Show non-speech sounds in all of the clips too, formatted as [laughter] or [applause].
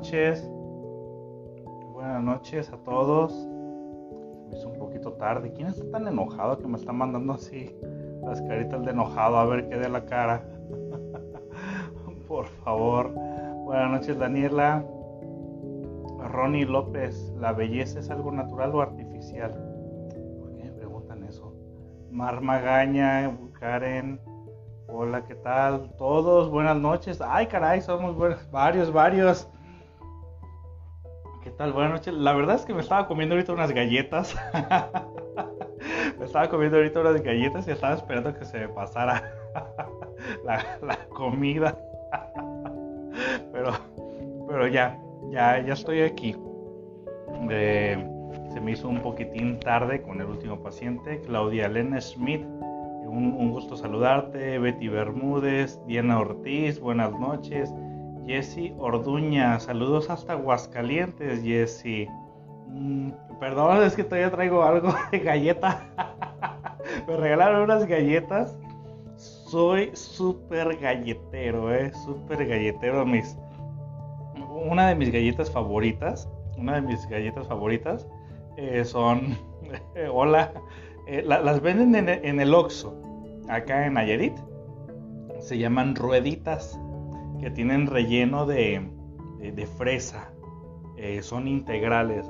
Buenas noches. Buenas noches a todos. Me hizo un poquito tarde. ¿Quién está tan enojado que me está mandando así las caritas de enojado? A ver qué de la cara. [laughs] Por favor. Buenas noches, Daniela. Ronnie López, ¿la belleza es algo natural o artificial? ¿Por qué me preguntan eso? Mar Magaña, Karen, hola, ¿qué tal? Todos, buenas noches. Ay, caray, somos varios, varios. Buenas noches. La verdad es que me estaba comiendo ahorita unas galletas. [laughs] me estaba comiendo ahorita unas galletas y estaba esperando que se me pasara [laughs] la, comida. [laughs] pero, pero ya, ya, ya estoy aquí. Se me hizo un poquitín tarde con el último paciente, Claudia Elena Schmidt. Un, un, gusto saludarte, Betty Bermúdez, Diana Ortiz, buenas noches. Jessy Orduña, saludos hasta Aguascalientes, Jessy. Mm, perdón, es que todavía traigo algo [laughs] de galleta. [laughs] me regalaron unas galletas. Soy súper galletero, eh, súper galletero. Mis, una de mis galletas favoritas, una de mis galletas favoritas eh, son, [laughs] hola, eh, las venden en, el Oxxo, acá en Nayarit. Se llaman rueditas, que tienen relleno de, fresa. Eh, son integrales.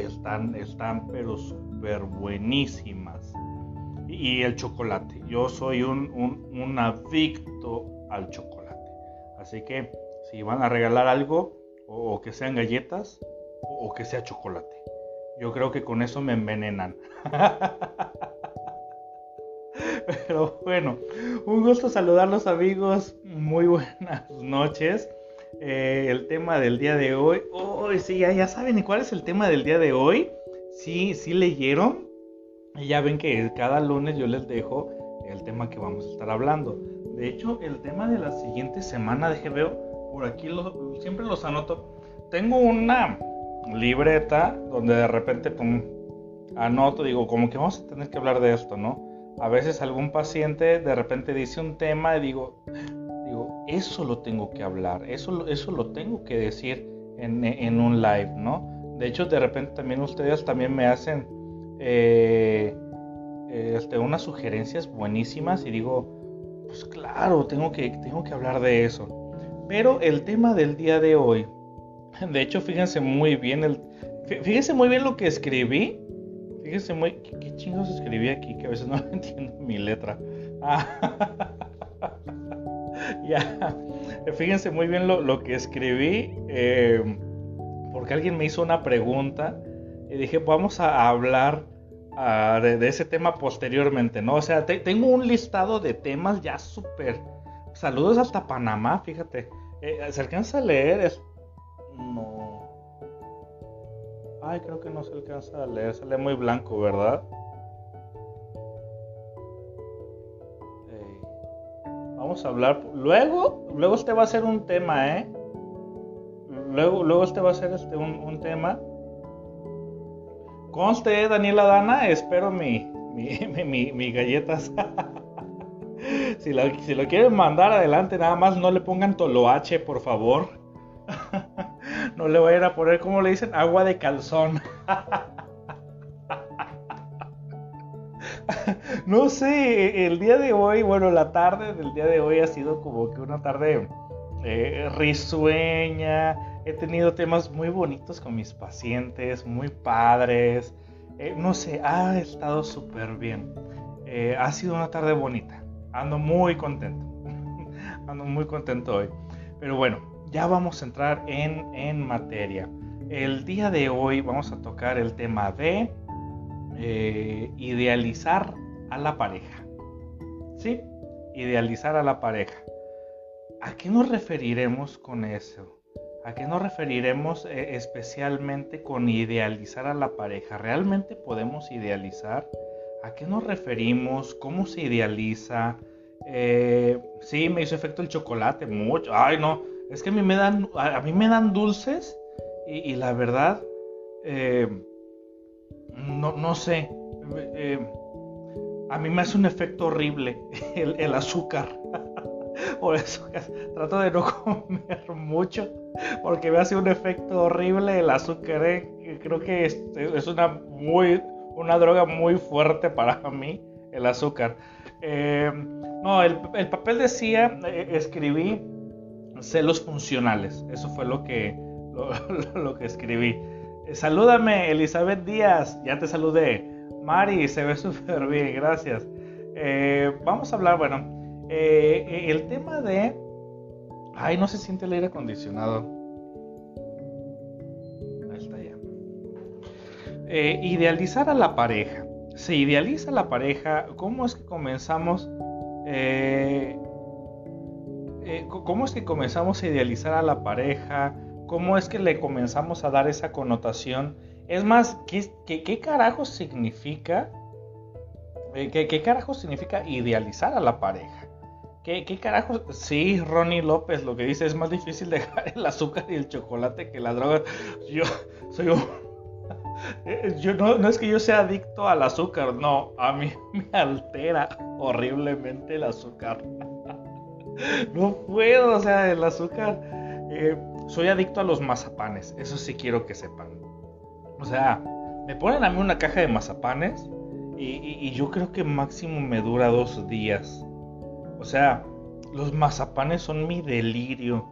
están, están pero súper buenísimas. Y, el chocolate. Yo soy un, un adicto al chocolate. Así que si van a regalar algo, o, que sean galletas, o, que sea chocolate. Yo creo que con eso me envenenan. [laughs] [laughs] Pero bueno, un gusto saludarlos amigos. Muy buenas [laughs] noches. Eh, el tema del día de hoy. hoy sí, ya, ya saben cuál es el tema del día de hoy. Sí, sí leyeron. Y ya ven que cada lunes yo les dejo el tema que vamos a estar hablando. De hecho, el tema de la siguiente semana, de veo por aquí siempre los anoto. Tengo una libreta donde de repente anoto, digo, como que vamos a tener que hablar de esto, ¿no? A veces algún paciente de repente dice un tema y digo, digo, eso lo tengo que hablar, eso, eso lo tengo que decir en, un live, ¿no? De hecho, de repente también ustedes también me hacen eh, este, unas sugerencias buenísimas y digo, pues claro, tengo que, tengo que hablar de eso. Pero el tema del día de hoy, [laughs] de hecho, fíjense muy bien, el, fíjense muy bien lo que escribí. Fíjense muy, ¿qué, chingos escribí aquí? Que a veces no [laughs] entiendo mi letra. Ah, [laughs] ya, fíjense muy bien lo, que escribí, eh, porque alguien me hizo una pregunta y dije, vamos a hablar ah, de, ese tema posteriormente, ¿no? O sea, tengo un listado de temas ya súper Saludos hasta Panamá, fíjate. Eh, ¿Se alcanza a leer? Es... No. Ay, creo que no se alcanza a leer. Se lee muy blanco, ¿verdad? Vamos a hablar. Luego, luego este va a ser un tema, ¿eh? Luego, luego este va a ser este un, un tema. Conste, Daniela Dana, espero mi, mi, [laughs] mi, mi galletas. [laughs] si, lo, quieren mandar adelante, nada más no le pongan toloache, por favor. [laughs] no le ir a poner, como le dicen, agua de calzón. [laughs] no sé, el día de hoy, bueno, la tarde del día de hoy ha sido como que una tarde eh, risueña. He tenido temas muy bonitos con mis pacientes, muy padres. Eh, no sé, ha estado súper bien. Eh, ha sido una tarde bonita. Ando muy contento. [laughs] Ando muy contento hoy. Pero bueno, ya vamos a entrar en, materia. El día de hoy vamos a tocar el tema de eh, idealizar a la pareja. ¿Sí? Idealizar a la pareja. ¿A qué nos referiremos con eso? ¿A qué nos referiremos eh, especialmente con idealizar a la pareja? ¿Realmente podemos idealizar? ¿A qué nos referimos? ¿Cómo se idealiza? Eh, sí, me hizo efecto el chocolate, mucho. Ay, no, es que a mí me dan, a, mí me dan dulces y, la verdad, eh, no, no, sé, eh, a mí me hace un efecto horrible [laughs] el, azúcar. [laughs] Por eso trato de no [laughs] comer mucho, porque me hace un efecto horrible el azúcar. ¿eh? Creo que es, una, muy, una droga muy fuerte para mí, el azúcar. No, el, el, papel decía, escribí celos funcionales. Eso fue lo que, lo, [laughs] que escribí. Salúdame, Elizabeth Díaz. Ya te saludé. Mari, se ve [laughs] súper bien, gracias. vamos a hablar, bueno, eh, eh, el tema de... Ay, no se siente el aire acondicionado. Ahí está ya. Eh, idealizar a la pareja. Se idealiza la pareja. ¿Cómo es que comenzamos? ¿Cómo es que comenzamos a idealizar a la pareja? ¿Cómo es que le comenzamos a dar esa connotación? Es más, ¿qué, carajo significa? ¿qué, ¿Qué carajo significa idealizar a la pareja? ¿Qué, ¿Qué carajos? Sí, Ronnie López lo que dice es más difícil [laughs] dejar el azúcar y el chocolate que la droga. Yo soy un... [laughs] Yo no es que yo sea adicto al azúcar, no, a mí [laughs] me altera horriblemente el azúcar. No puedo, o sea, el azúcar. Eh, soy adicto a los mazapanes, eso sí quiero que sepan. O sea, me ponen a mí una caja de mazapanes y, yo creo que máximo me dura dos días. O sea, los mazapanes son mi delirio.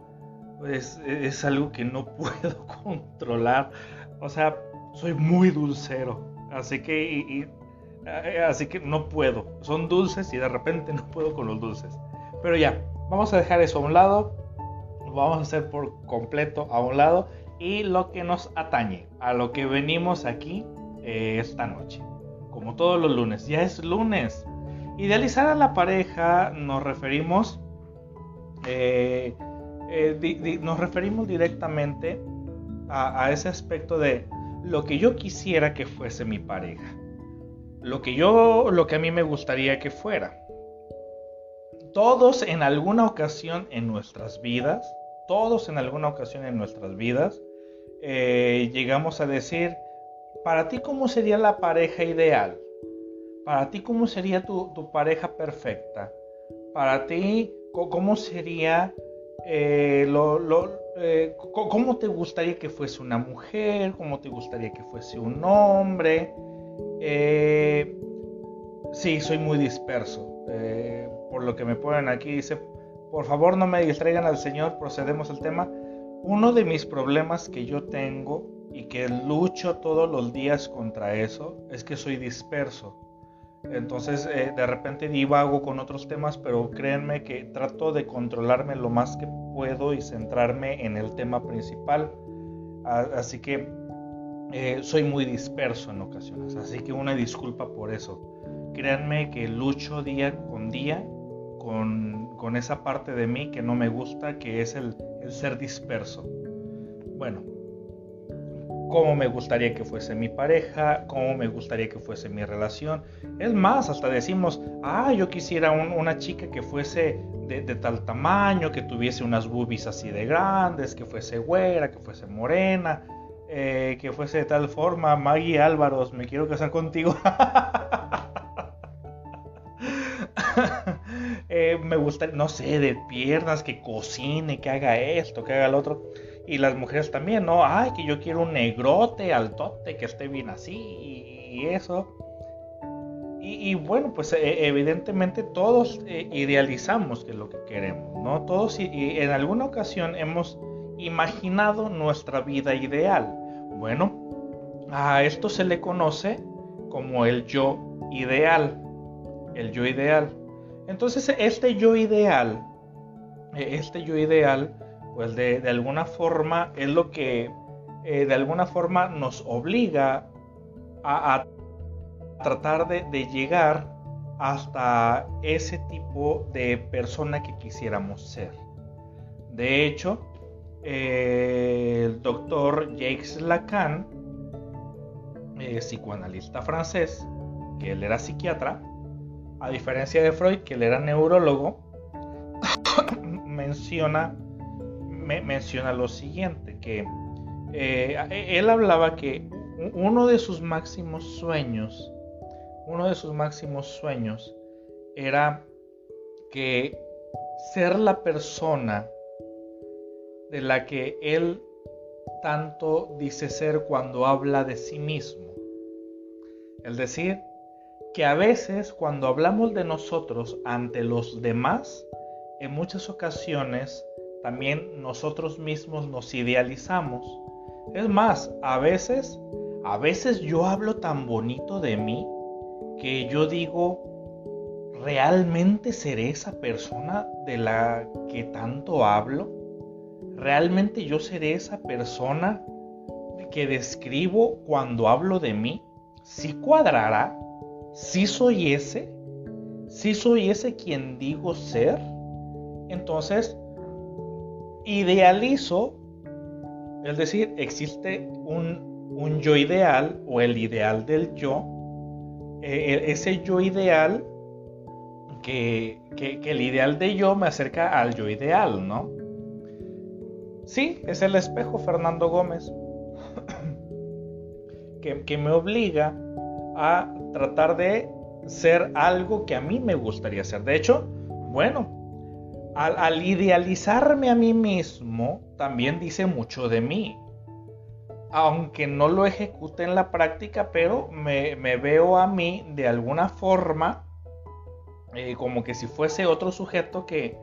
Es, es algo que no [laughs] puedo controlar. O sea, soy muy dulcero. Así que, eh, así que no puedo. Son dulces y de repente no puedo con los dulces. Pero ya, vamos a dejar eso a un lado. vamos a hacer por completo a un lado. Y lo que nos atañe, a lo que venimos aquí eh, esta noche. Como todos los lunes. Ya es lunes. Idealizar a la pareja nos referimos, eh, eh, nos referimos directamente a, ese aspecto de lo que yo quisiera que fuese mi pareja, lo que yo, lo que a mí me gustaría que fuera. Todos en alguna ocasión en nuestras vidas, todos en alguna ocasión en nuestras vidas, eh, llegamos a decir, para ti cómo sería la pareja ideal para ti, ¿cómo sería tu, pareja perfecta? Para ti, ¿cómo sería eh, eh, ¿Cómo te gustaría que fuese una mujer? ¿Cómo te gustaría que fuese un hombre? Sí, soy muy disperso. Por lo que me ponen aquí, dice, por favor no me distraigan al Señor, procedemos al tema. Uno de mis problemas que yo tengo y que lucho todos los días contra eso es que soy disperso. Entonces eh, de repente divago con otros temas, pero créanme que trato de controlarme lo más que puedo y centrarme en el tema principal. Así que eh, soy muy disperso en ocasiones, así que una disculpa por eso. Créanme que lucho día con día con, esa parte de mí que no me gusta, que es el, el ser disperso. Bueno, cómo me gustaría que fuese mi pareja, cómo me gustaría que fuese mi relación. Es más, hasta decimos, ah, yo quisiera una chica que fuese de, tal tamaño, que tuviese unas boobies así de grandes, que fuese güera, que fuese morena, eh, que fuese de tal forma. Maggie Álvaros, me quiero casar contigo. [laughs] Eh, me gusta, no sé, de piernas, que cocine, que haga esto, que haga lo otro. Y las mujeres también, ¿no? Ay, que yo quiero un negrote, altote, que esté bien así y, eso. Y, bueno, pues e, evidentemente todos eh, idealizamos que lo que queremos, ¿no? Todos y, en alguna ocasión hemos imaginado nuestra vida ideal. Bueno, a esto se le conoce como el yo ideal. El yo ideal. Entonces, este yo ideal, e, este yo ideal, pues de, alguna forma es lo que eh, de alguna forma nos obliga a, tratar de, llegar hasta ese tipo de persona que quisiéramos ser. De hecho, eh, el doctor Jacques Lacan, eh, psicoanalista francés, que él era psiquiatra, a diferencia de Freud, que él era neurólogo, [coughs] menciona menciona lo siguiente, que eh, él hablaba que uno de sus máximos sueños, uno de sus máximos sueños era que ser la persona de la que él tanto dice ser cuando habla de sí mismo. Es decir, que a veces cuando hablamos de nosotros ante los demás, en muchas ocasiones también nosotros mismos nos idealizamos. Es más, a veces, a veces yo hablo tan bonito de mí que yo digo, ¿realmente seré esa persona de la que tanto hablo? ¿Realmente yo seré esa persona que describo cuando hablo de mí? ¿Sí cuadrará? ¿Sí soy ese? ¿Sí soy ese quien digo ser? Entonces, idealizo, es decir, existe un, yo ideal o el ideal del yo, e, e, ese yo ideal que, el ideal de yo me acerca al yo ideal, ¿no? Sí, es el espejo Fernando Gómez, [clears throat] que, que me obliga a tratar de ser algo que a mí me gustaría ser. De hecho, bueno, al, idealizarme a mí mismo, también dice mucho de mí. Aunque no lo ejecute en la práctica, pero me, veo a mí de alguna forma eh, como que si fuese otro sujeto que,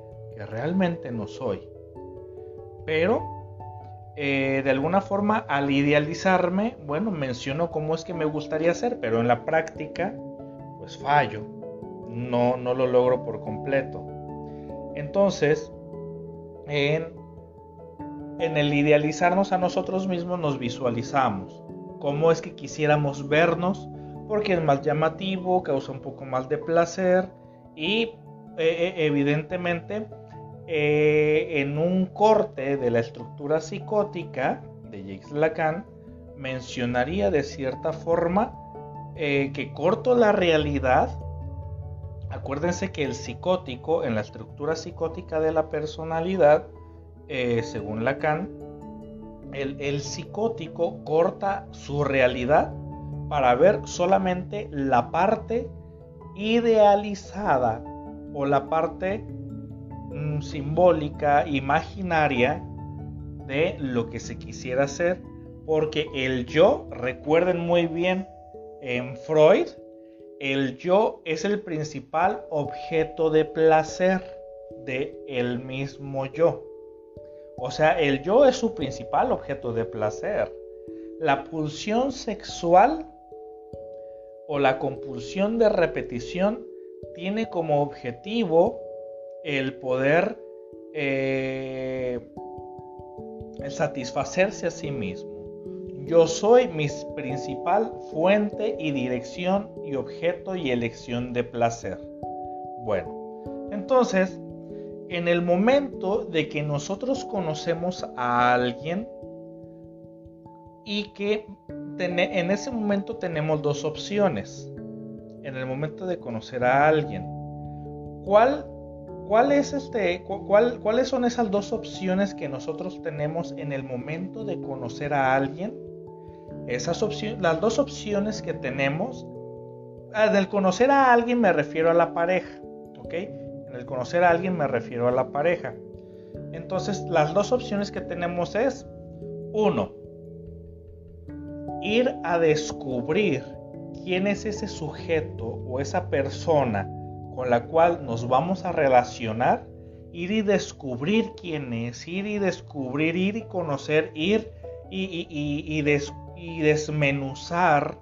realmente no soy. Pero eh, de alguna forma al idealizarme, bueno, menciono cómo es que me gustaría ser, pero en la práctica, pues fallo. No, no lo logro por completo. Entonces, en, el idealizarnos a nosotros mismos nos visualizamos. Cómo es que quisiéramos vernos, porque es más llamativo, causa un poco más de placer y eh, eh, evidentemente eh, en un corte de la estructura psicótica de Jacques Lacan mencionaría de cierta forma que corto la realidad. Acuérdense que el psicótico, en la estructura psicótica de la personalidad, eh, según Lacan, el, el psicótico corta su realidad para ver solamente la parte idealizada o la parte mm, simbólica, imaginaria de lo que se quisiera hacer, porque el yo, recuerden muy bien en Freud, el yo es el principal objeto de placer de el mismo yo. O sea, el yo es su principal objeto de placer. La pulsión sexual o la compulsión de repetición tiene como objetivo el poder eh, satisfacerse a sí mismo. Yo soy mi principal fuente y dirección y objeto y elección de placer. Bueno, entonces, en el momento de que nosotros conocemos a alguien y que en ese momento tenemos dos opciones. En el momento de conocer a alguien, ¿cuál ¿Cuál es este, ¿Cuáles son esas dos opciones que nosotros tenemos en el momento de conocer a alguien? Esas opciones, las dos opciones que tenemos, del conocer a alguien me refiero a la pareja, ¿ok? En el conocer a alguien me refiero a la pareja. Entonces, las dos opciones que tenemos es, uno, ir a descubrir quién es ese sujeto o esa persona con la cual nos vamos a relacionar, ir y descubrir quién es, ir y descubrir, ir y conocer, ir y, desmenuzar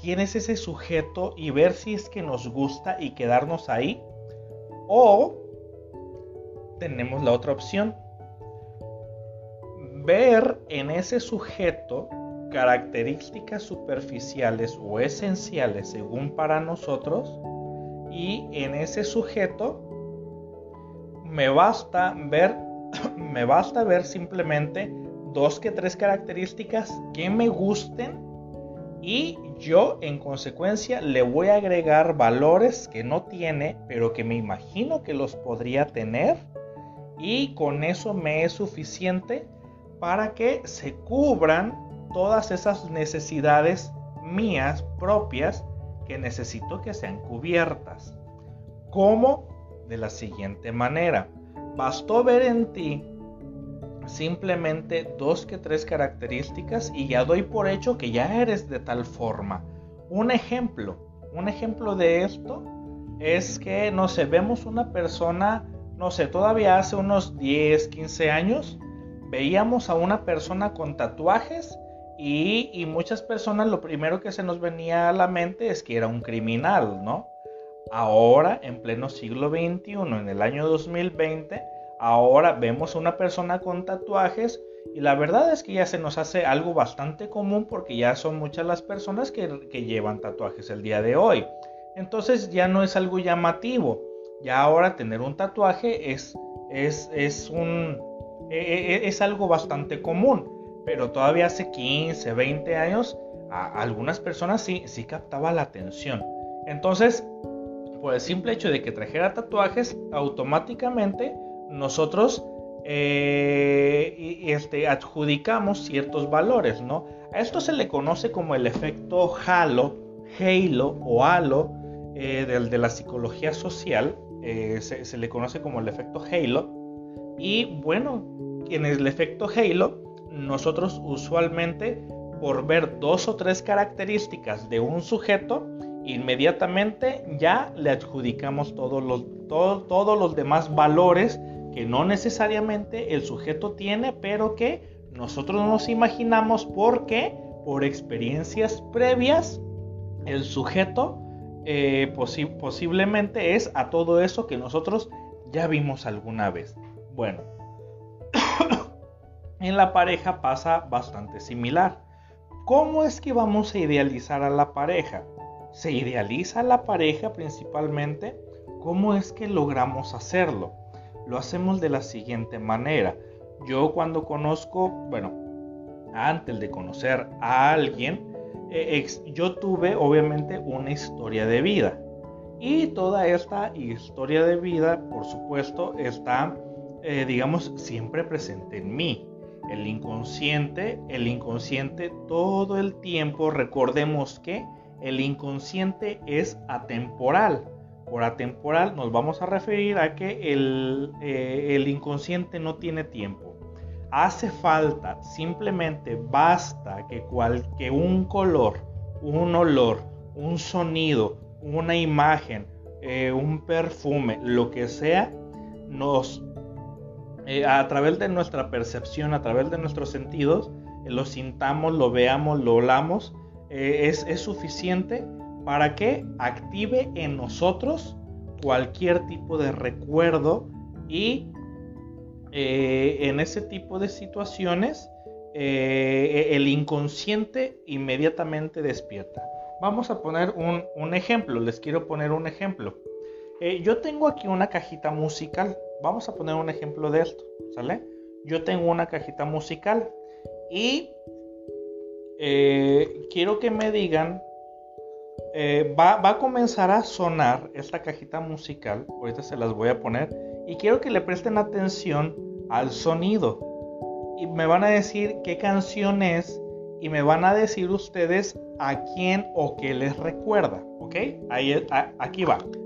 quién es ese sujeto y ver si es que nos gusta y quedarnos ahí. O tenemos la otra opción. Ver en ese sujeto características superficiales o esenciales según para nosotros y en ese sujeto me basta ver [coughs] me basta ver simplemente dos que tres características que me gusten y yo en consecuencia le voy a agregar valores que no tiene, pero que me imagino que los podría tener y con eso me es suficiente para que se cubran todas esas necesidades mías propias que necesito que sean cubiertas. Como de la siguiente manera. Bastó ver en ti simplemente dos que tres características y ya doy por hecho que ya eres de tal forma. Un ejemplo, un ejemplo de esto es que, no sé, vemos una persona, no sé, todavía hace unos 10, 15 años, veíamos a una persona con tatuajes y, muchas personas lo primero que se nos venía a la mente es que era un criminal, ¿no? Ahora, en pleno siglo XXI, en el año 2020, ahora vemos una persona con tatuajes y la verdad es que ya se nos hace algo bastante común porque ya son muchas las personas que, llevan tatuajes el día de hoy. Entonces ya no es algo llamativo. Ya ahora tener un tatuaje es, es, es, un, e, e, e, es algo bastante común. Pero todavía hace 15, 20 años, a algunas personas sí, captaba la atención. Entonces, por el simple hecho de que trajera tatuajes, automáticamente nosotros eh, este, adjudicamos ciertos valores, ¿no? A esto se le conoce como el efecto halo, halo o halo eh, de la psicología social, eh, se, le conoce como el efecto halo. Y bueno, en el efecto halo, nosotros usualmente por ver dos o tres características de un sujeto, inmediatamente ya le adjudicamos todos los, todos los demás valores que no necesariamente el sujeto tiene, pero que nosotros nos imaginamos porque por experiencias previas el sujeto eh, posiblemente es a todo eso que nosotros ya vimos alguna vez. Bueno, en la pareja pasa bastante similar. ¿Cómo es que vamos a idealizar a la pareja? Se idealiza la pareja principalmente. ¿Cómo es que logramos hacerlo? lo hacemos de la siguiente manera. Yo cuando conozco, bueno, antes de conocer a alguien, eh, yo tuve obviamente una historia de vida. Y toda esta historia de vida, por supuesto, está, eh, digamos, siempre presente en mí. El inconsciente, el inconsciente todo el tiempo, recordemos que el inconsciente es atemporal por atemporal nos vamos a referir a que el, eh, el inconsciente no tiene tiempo. Hace falta, simplemente basta que, cual, que un color, un olor, un sonido, una imagen, eh, un perfume, lo que sea, nos eh, a través de nuestra percepción, a través de nuestros sentidos, lo sintamos, lo veamos, lo olamos, es, es suficiente para que active en nosotros cualquier tipo de recuerdo y eh, en ese tipo de situaciones eh, el inconsciente inmediatamente despierta. Vamos a poner un, ejemplo, les quiero poner un ejemplo. Eh, yo tengo aquí una cajita musical, vamos a poner un ejemplo de esto, ¿sale? Yo tengo una cajita musical y quiero que me digan eh, va, a comenzar a sonar esta cajita musical. Ahorita se las voy a poner. Y quiero que le presten atención al sonido. Y me van a decir qué canción es. Y me van a decir ustedes a quién o qué les recuerda. ¿Ok? Ahí, aquí va. Va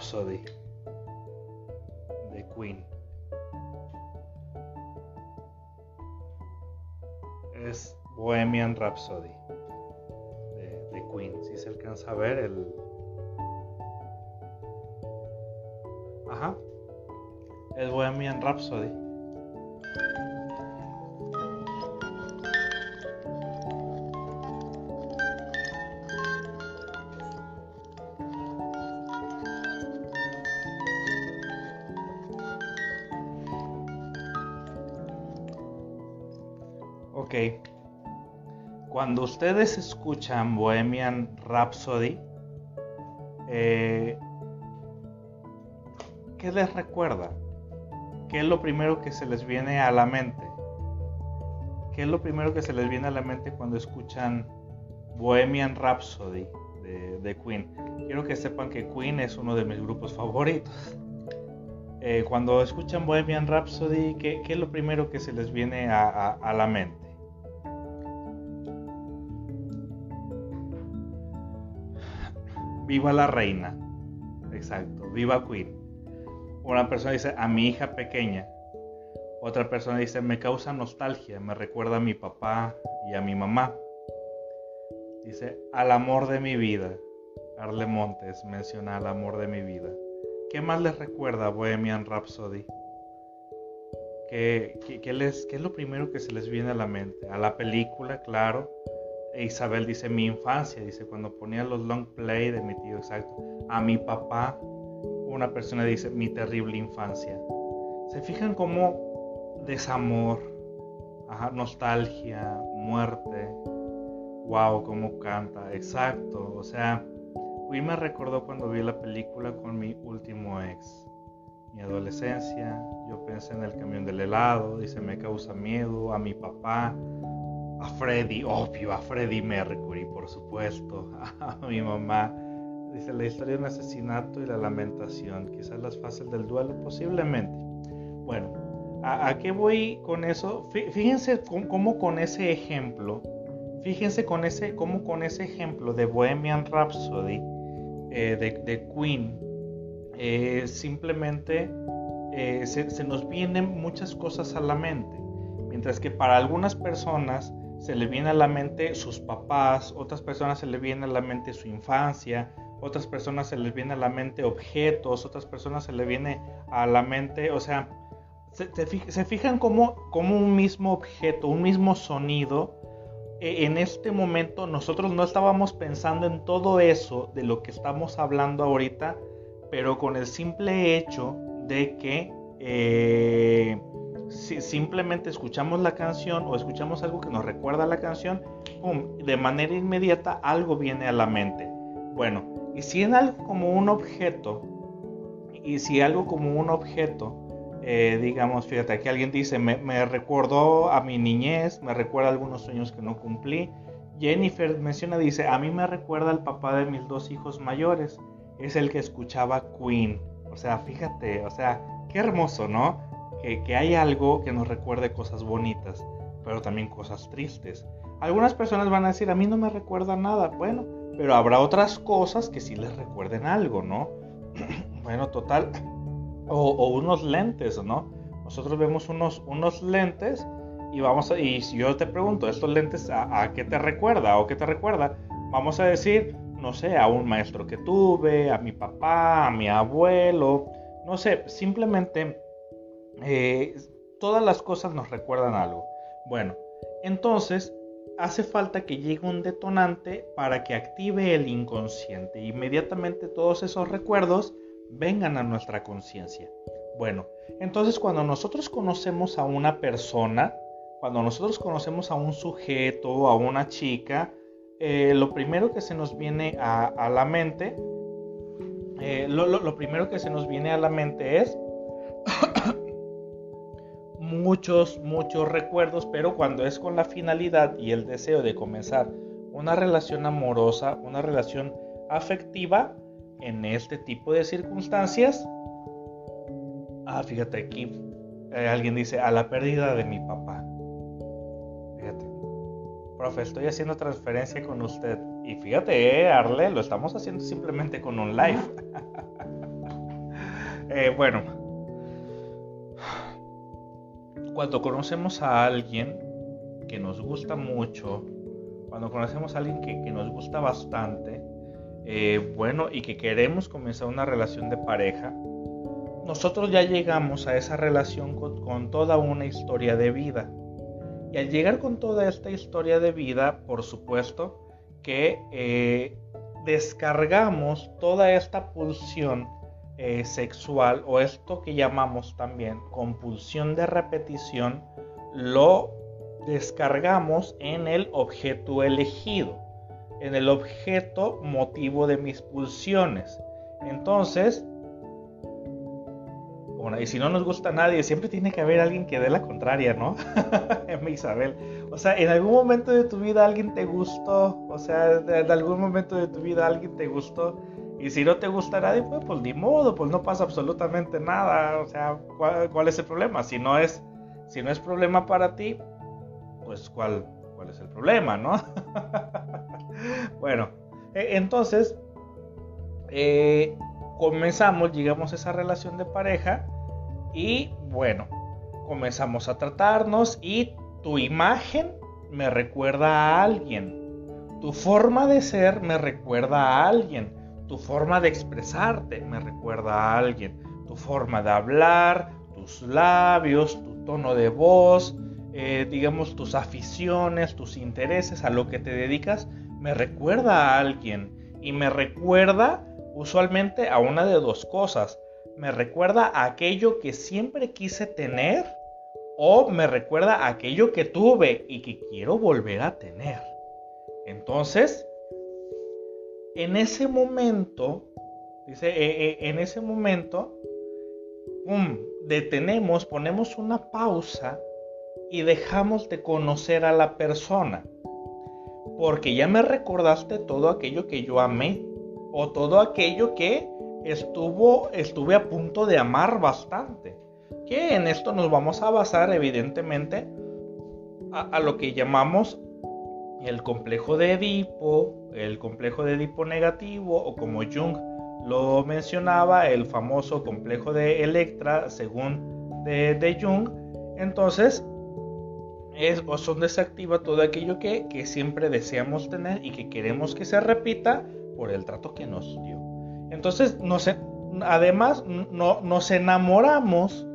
Rhapsody de Queen. es Bohemian Rhapsody de, Queen. Si se alcanza a ver el. Ajá. Es Bohemian Rhapsody. Cuando ustedes escuchan Bohemian Rhapsody, eh, ¿qué les recuerda? ¿Qué es lo primero que se les viene a la mente? ¿Qué es lo primero que se les viene a la mente cuando escuchan Bohemian Rhapsody de, Queen? Quiero que sepan que Queen es uno de mis grupos favoritos. Eh, cuando escuchan Bohemian Rhapsody, ¿qué, es lo primero que se les viene a la mente? Viva la reina. Exacto, viva Queen. Una persona dice a mi hija pequeña. Otra persona dice me causa nostalgia, me recuerda a mi papá y a mi mamá. Dice al amor de mi vida. Arle Montes menciona al amor de mi vida. ¿Qué más les recuerda Bohemian Rhapsody? ¿Qué, les, ¿Qué es lo primero que se les viene a la mente? A la película, claro Isabel dice mi infancia, dice cuando ponía los long play de mi tío, exacto. A mi papá, una persona dice mi terrible infancia. ¿Se fijan cómo desamor, nostalgia, muerte? Wow, cómo canta, exacto. O sea, me recordó cuando vi la película con mi último ex. Mi adolescencia, yo pensé en el camión del helado, dice me causa miedo, a mi papá, a Freddie, obvio, a Freddie Mercury, por supuesto, [laughs] a mi mamá. Dice la historia de un asesinato y la lamentación, quizás las fases del duelo, posiblemente. Bueno, ¿a, qué voy con eso? Fíjense cómo, con ese ejemplo, fíjense con ese, cómo con ese ejemplo de Bohemian Rhapsody, eh, de, Queen, eh, simplemente eh, se nos vienen muchas cosas a la mente. Mientras que para algunas personas se le viene a la mente sus papás, otras personas se le viene a la mente su infancia, otras personas se les viene a la mente objetos, otras personas se le viene a la mente, o sea, se, fijan como, un mismo objeto, un mismo sonido, e, en este momento nosotros no estábamos pensando en todo eso de lo que estamos hablando ahorita, pero con el simple hecho de que eh, si simplemente escuchamos la canción o escuchamos algo que nos recuerda a la canción, de manera inmediata algo viene a la mente. Bueno, y si en algo como un objeto, y si algo como un objeto, eh, digamos, fíjate, aquí alguien dice, me, me recordó a mi niñez, me recuerda algunos sueños que no cumplí. Jennifer menciona, dice, a mí me recuerda al papá de mis dos hijos mayores, es el que escuchaba Queen. O sea, fíjate, o sea, qué hermoso, ¿no? Que, hay algo que nos recuerde cosas bonitas, pero también cosas tristes. Algunas personas van a decir, a mí no me recuerda nada. Bueno, pero habrá otras cosas que sí les recuerden algo, ¿no? [clears throat] bueno, total. O, unos lentes, ¿no? Nosotros vemos unos, unos lentes y vamos a, y si yo te pregunto, ¿estos lentes a, a, qué te recuerda o qué te recuerda? Vamos a decir, no sé, a un maestro que tuve, a mi papá, a mi abuelo, no sé, simplemente eh, todas las cosas nos recuerdan algo. Bueno, entonces hace falta que llegue un detonante para que active el inconsciente. Inmediatamente todos esos recuerdos vengan a nuestra conciencia. Bueno, entonces cuando nosotros conocemos a una persona, cuando nosotros conocemos a un sujeto, a una chica, eh, lo primero que se nos viene a, la mente, eh, lo primero que se nos viene a la mente es muchos, muchos recuerdos, pero cuando es con la finalidad y el deseo de comenzar una relación amorosa, una relación afectiva, en este tipo de circunstancias, ah, fíjate aquí, eh, alguien dice, a la pérdida de mi papá. Fíjate, profe, estoy haciendo transferencia con usted. Y fíjate, eh, Arle, lo estamos haciendo simplemente con un live. [laughs] eh, bueno, cuando conocemos a alguien que nos gusta mucho, cuando conocemos a alguien que, nos gusta bastante, eh, bueno, y que queremos comenzar una relación de pareja, nosotros ya llegamos a esa relación con, toda una historia de vida. Y al llegar con toda esta historia de vida, por supuesto, que eh, descargamos toda esta pulsión eh, sexual o esto que llamamos también compulsión de repetición, lo descargamos en el objeto elegido, en el objeto motivo de mis pulsiones. Entonces, bueno, y si no nos gusta nadie, siempre tiene que haber alguien que dé la contraria, ¿no? [laughs] Isabel. O sea, en algún momento de tu vida alguien te gustó, o sea, en algún momento de tu vida alguien te gustó. Y si no te gusta nadie, pues, pues ni modo, pues no pasa absolutamente nada. O sea, ¿cuál, es el problema? Si no es, si no es problema para ti, pues ¿cuál, cuál es el problema, no? [laughs] bueno, e, entonces, eh, comenzamos, llegamos a esa relación de pareja y bueno, comenzamos a tratarnos y tu imagen me recuerda a alguien. Tu forma de ser me recuerda a alguien. Tu forma de expresarte me recuerda a alguien. Tu forma de hablar, tus labios, tu tono de voz, eh, digamos tus aficiones, tus intereses, a lo que te dedicas, me recuerda a alguien. Y me recuerda usualmente a una de dos cosas. Me recuerda a aquello que siempre quise tener o me recuerda a aquello que tuve y que quiero volver a tener. Entonces, en ese momento, dice, eh, eh, en ese momento, detenemos, ponemos una pausa y dejamos de conocer a la persona. Porque ya me recordaste todo aquello que yo amé o todo aquello que estuvo, estuve a punto de amar bastante. Que en esto nos vamos a basar evidentemente a, lo que llamamos el complejo de Edipo, el complejo de Edipo negativo o como Jung lo mencionaba, el famoso complejo de Electra según de, de Jung. Entonces, es, o son desactiva todo aquello que, que siempre deseamos tener y que queremos que se repita por el trato que nos dio. Entonces, además, no, nos enamoramos,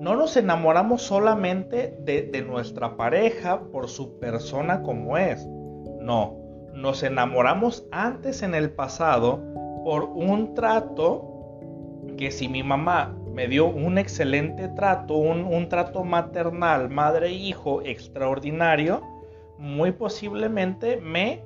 no nos enamoramos solamente de, nuestra pareja por su persona como es. No, nos enamoramos antes en el pasado por un trato que si mi mamá me dio un excelente trato, un, trato maternal, madre-hijo extraordinario, muy posiblemente me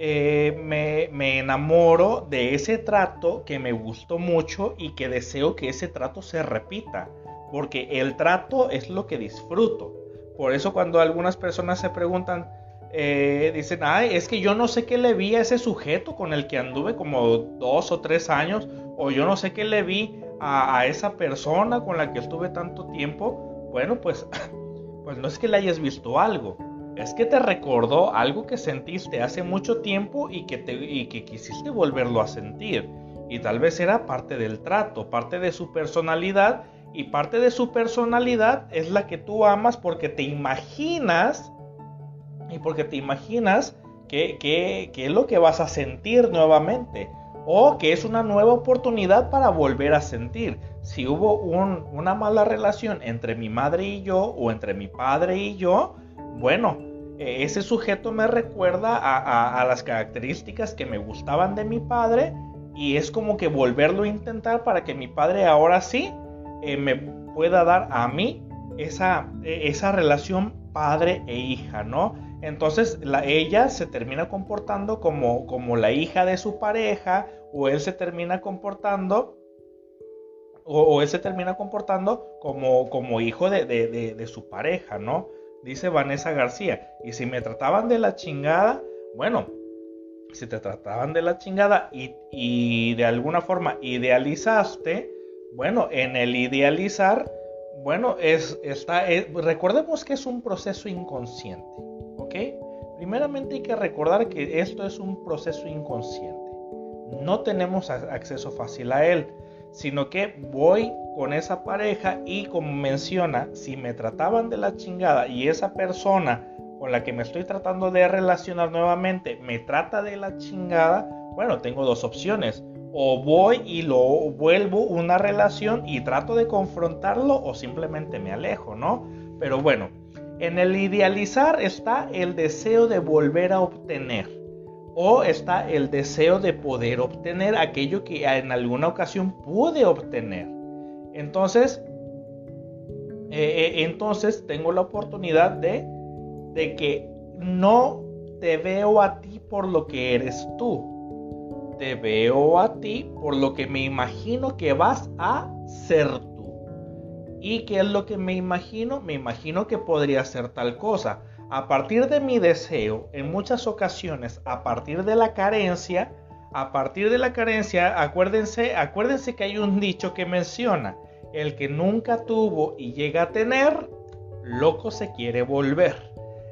eh, me, enamoro de ese trato que me gustó mucho y que deseo que ese trato se repita, porque el trato es lo que disfruto. Por eso cuando algunas personas se preguntan, eh, dicen, ay, es que yo no sé qué le vi a ese sujeto con el que anduve como dos o tres años, o yo no sé qué le vi a, a esa persona con la que estuve tanto tiempo. Bueno, pues, [laughs] pues no es que le hayas visto algo, es que te recordó algo que sentiste hace mucho tiempo y que, te, y que quisiste volverlo a sentir. Y tal vez era parte del trato, parte de su personalidad. Y parte de su personalidad es la que tú amas porque te imaginas y porque te imaginas que, es lo que vas a sentir nuevamente o que es una nueva oportunidad para volver a sentir. Si hubo una mala relación entre mi madre y yo o entre mi padre y yo, bueno, eh, ese sujeto me recuerda a, las características que me gustaban de mi padre y es como que volverlo a intentar para que mi padre ahora sí eh, me pueda dar a mí esa, e, esa relación padre e hija, ¿no? Entonces la, ella se termina comportando como, como la hija de su pareja o él se termina comportando o, él se termina comportando como, como hijo de, de su pareja, ¿no? dice Vanessa García. Y si me trataban de la chingada, bueno, si te trataban de la chingada y, de alguna forma idealizaste, bueno, en el idealizar, bueno, es, está, recordemos que es un proceso inconsciente, ¿ok? Primeramente hay que recordar que esto es un proceso inconsciente. No tenemos acceso fácil a él, sino que voy con esa pareja y como menciona, si me trataban de la chingada y esa persona con la que me estoy tratando de relacionar nuevamente me trata de la chingada, bueno, tengo dos opciones. O voy y lo vuelvo una relación y trato de confrontarlo o simplemente me alejo, ¿no? Pero bueno, en el idealizar está el deseo de volver a obtener o está el deseo de poder obtener aquello que en alguna ocasión pude obtener. Entonces, eh, eh, entonces tengo la oportunidad de de que no te veo a ti por lo que eres tú. Te veo a ti por lo que me imagino que vas a ser tú. ¿Y qué es lo que me imagino? Me imagino que podría ser tal cosa. A partir de mi deseo, en muchas ocasiones, a partir de la carencia, a partir de la carencia, acuérdense, acuérdense que hay un dicho que menciona, el que nunca tuvo y llega a tener, loco se quiere volver.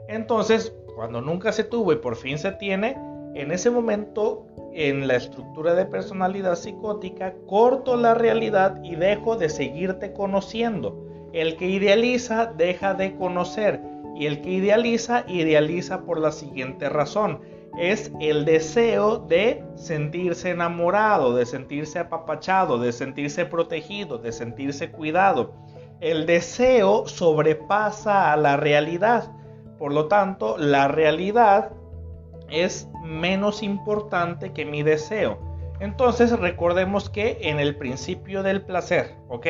Entonces, cuando nunca se tuvo y por fin se tiene, en ese momento en la estructura de personalidad psicótica, corto la realidad y dejo de seguirte conociendo. El que idealiza deja de conocer y el que idealiza idealiza por la siguiente razón. Es el deseo de sentirse enamorado, de sentirse apapachado, de sentirse protegido, de sentirse cuidado. El deseo sobrepasa a la realidad. Por lo tanto, la realidad es menos importante que mi deseo. Entonces recordemos que en el principio del placer, ¿ok?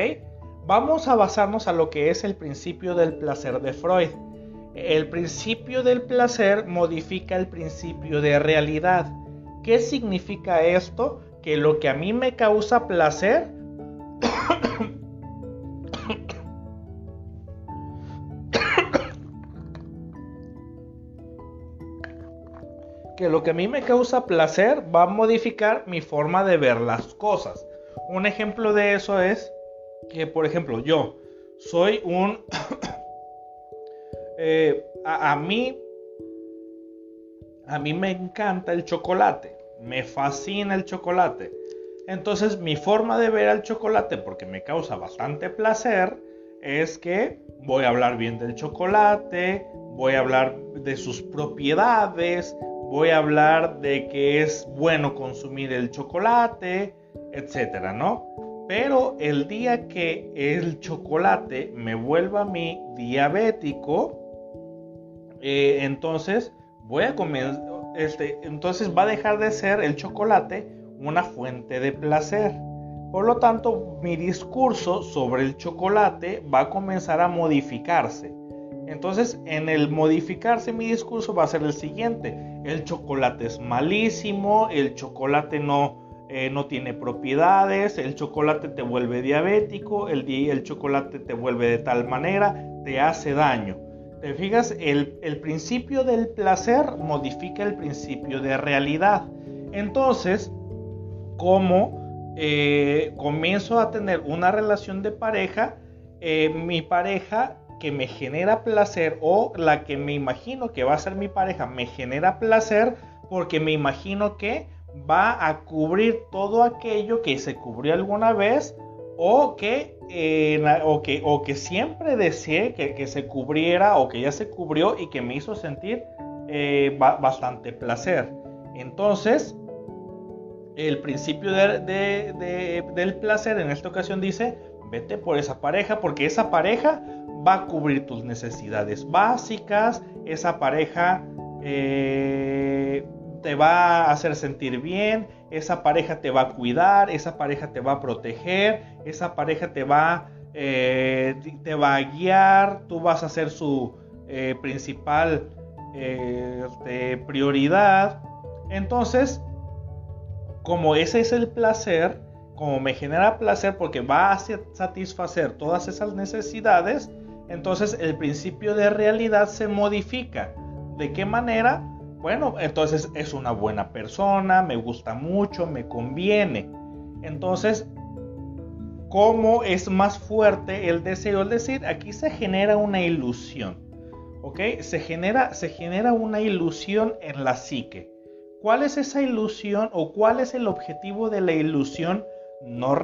Vamos a basarnos a lo que es el principio del placer de Freud. El principio del placer modifica el principio de realidad. ¿Qué significa esto? Que lo que a mí me causa placer que lo que a mí me causa placer va a modificar mi forma de ver las cosas. Un ejemplo de eso es que, por ejemplo, yo soy un... [coughs] Eh, a, a, mí... A mí me encanta el chocolate. Me fascina el chocolate. Entonces mi forma de ver al chocolate, porque me causa bastante placer, es que voy a hablar bien del chocolate, voy a hablar de sus propiedades, voy a hablar de que es bueno consumir el chocolate, etcétera, ¿no? Pero el día que el chocolate me vuelva a mí diabético, eh, entonces voy a este, entonces va a dejar de ser el chocolate una fuente de placer. Por lo tanto, mi discurso sobre el chocolate va a comenzar a modificarse. Entonces, en el modificarse mi discurso va a ser el siguiente. El chocolate es malísimo, el chocolate no, eh, no tiene propiedades, el chocolate te vuelve diabético, el, el chocolate te vuelve de tal manera, te hace daño. ¿Te fijas? El, el principio del placer modifica el principio de realidad. Entonces, como eh, comienzo a tener una relación de pareja, eh, mi pareja que me genera placer o la que me imagino que va a ser mi pareja me genera placer porque me imagino que va a cubrir todo aquello que se cubrió alguna vez o que, eh, o que, o que siempre deseé que, se cubriera o que ya se cubrió y que me hizo sentir eh, bastante placer. Entonces, el principio del placer en esta ocasión dice, vete por esa pareja porque esa pareja va a cubrir tus necesidades básicas, esa pareja eh, te va a hacer sentir bien, esa pareja te va a cuidar, esa pareja te va a proteger, esa pareja te va, eh, te va a guiar, tú vas a ser su eh, principal este, prioridad. Entonces, como ese es el placer, como me genera placer porque va a satisfacer todas esas necesidades, entonces el principio de realidad se modifica. ¿De qué manera? Bueno, entonces es una buena persona, me gusta mucho, me conviene. Entonces, ¿cómo es más fuerte el deseo? Es decir, aquí se genera una ilusión. ¿Ok? Se genera, se genera una ilusión en la psique. ¿Cuál es esa ilusión o cuál es el objetivo de la ilusión? No,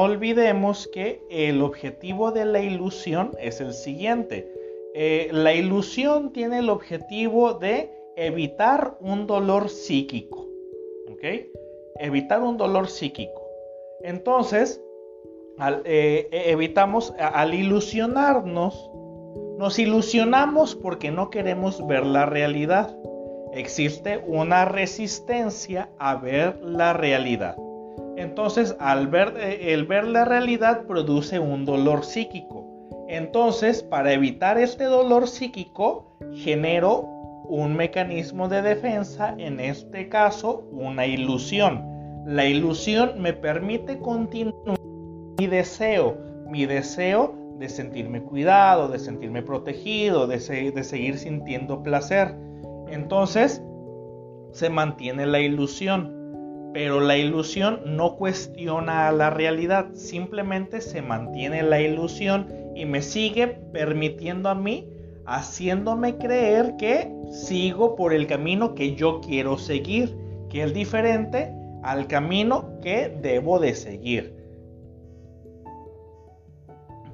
olvidemos que el objetivo de la ilusión es el siguiente. Eh, la ilusión tiene el objetivo de evitar un dolor psíquico. ¿Ok? Evitar un dolor psíquico. Entonces, eh, e, evitamos, al ilusionarnos, nos ilusionamos porque no queremos ver la realidad. Existe una resistencia a ver la realidad. Entonces, al ver, eh, el ver la realidad produce un dolor psíquico. Entonces, para evitar este dolor psíquico, genero un mecanismo de defensa, en este caso una ilusión. La ilusión me permite continuar mi deseo, mi deseo de sentirme cuidado, de sentirme protegido, de, de seguir sintiendo placer. Entonces, se mantiene la ilusión, pero la ilusión no cuestiona a la realidad, simplemente se mantiene la ilusión y me sigue permitiendo a mí, haciéndome creer que sigo por el camino que yo quiero seguir, que es diferente al camino que debo de seguir.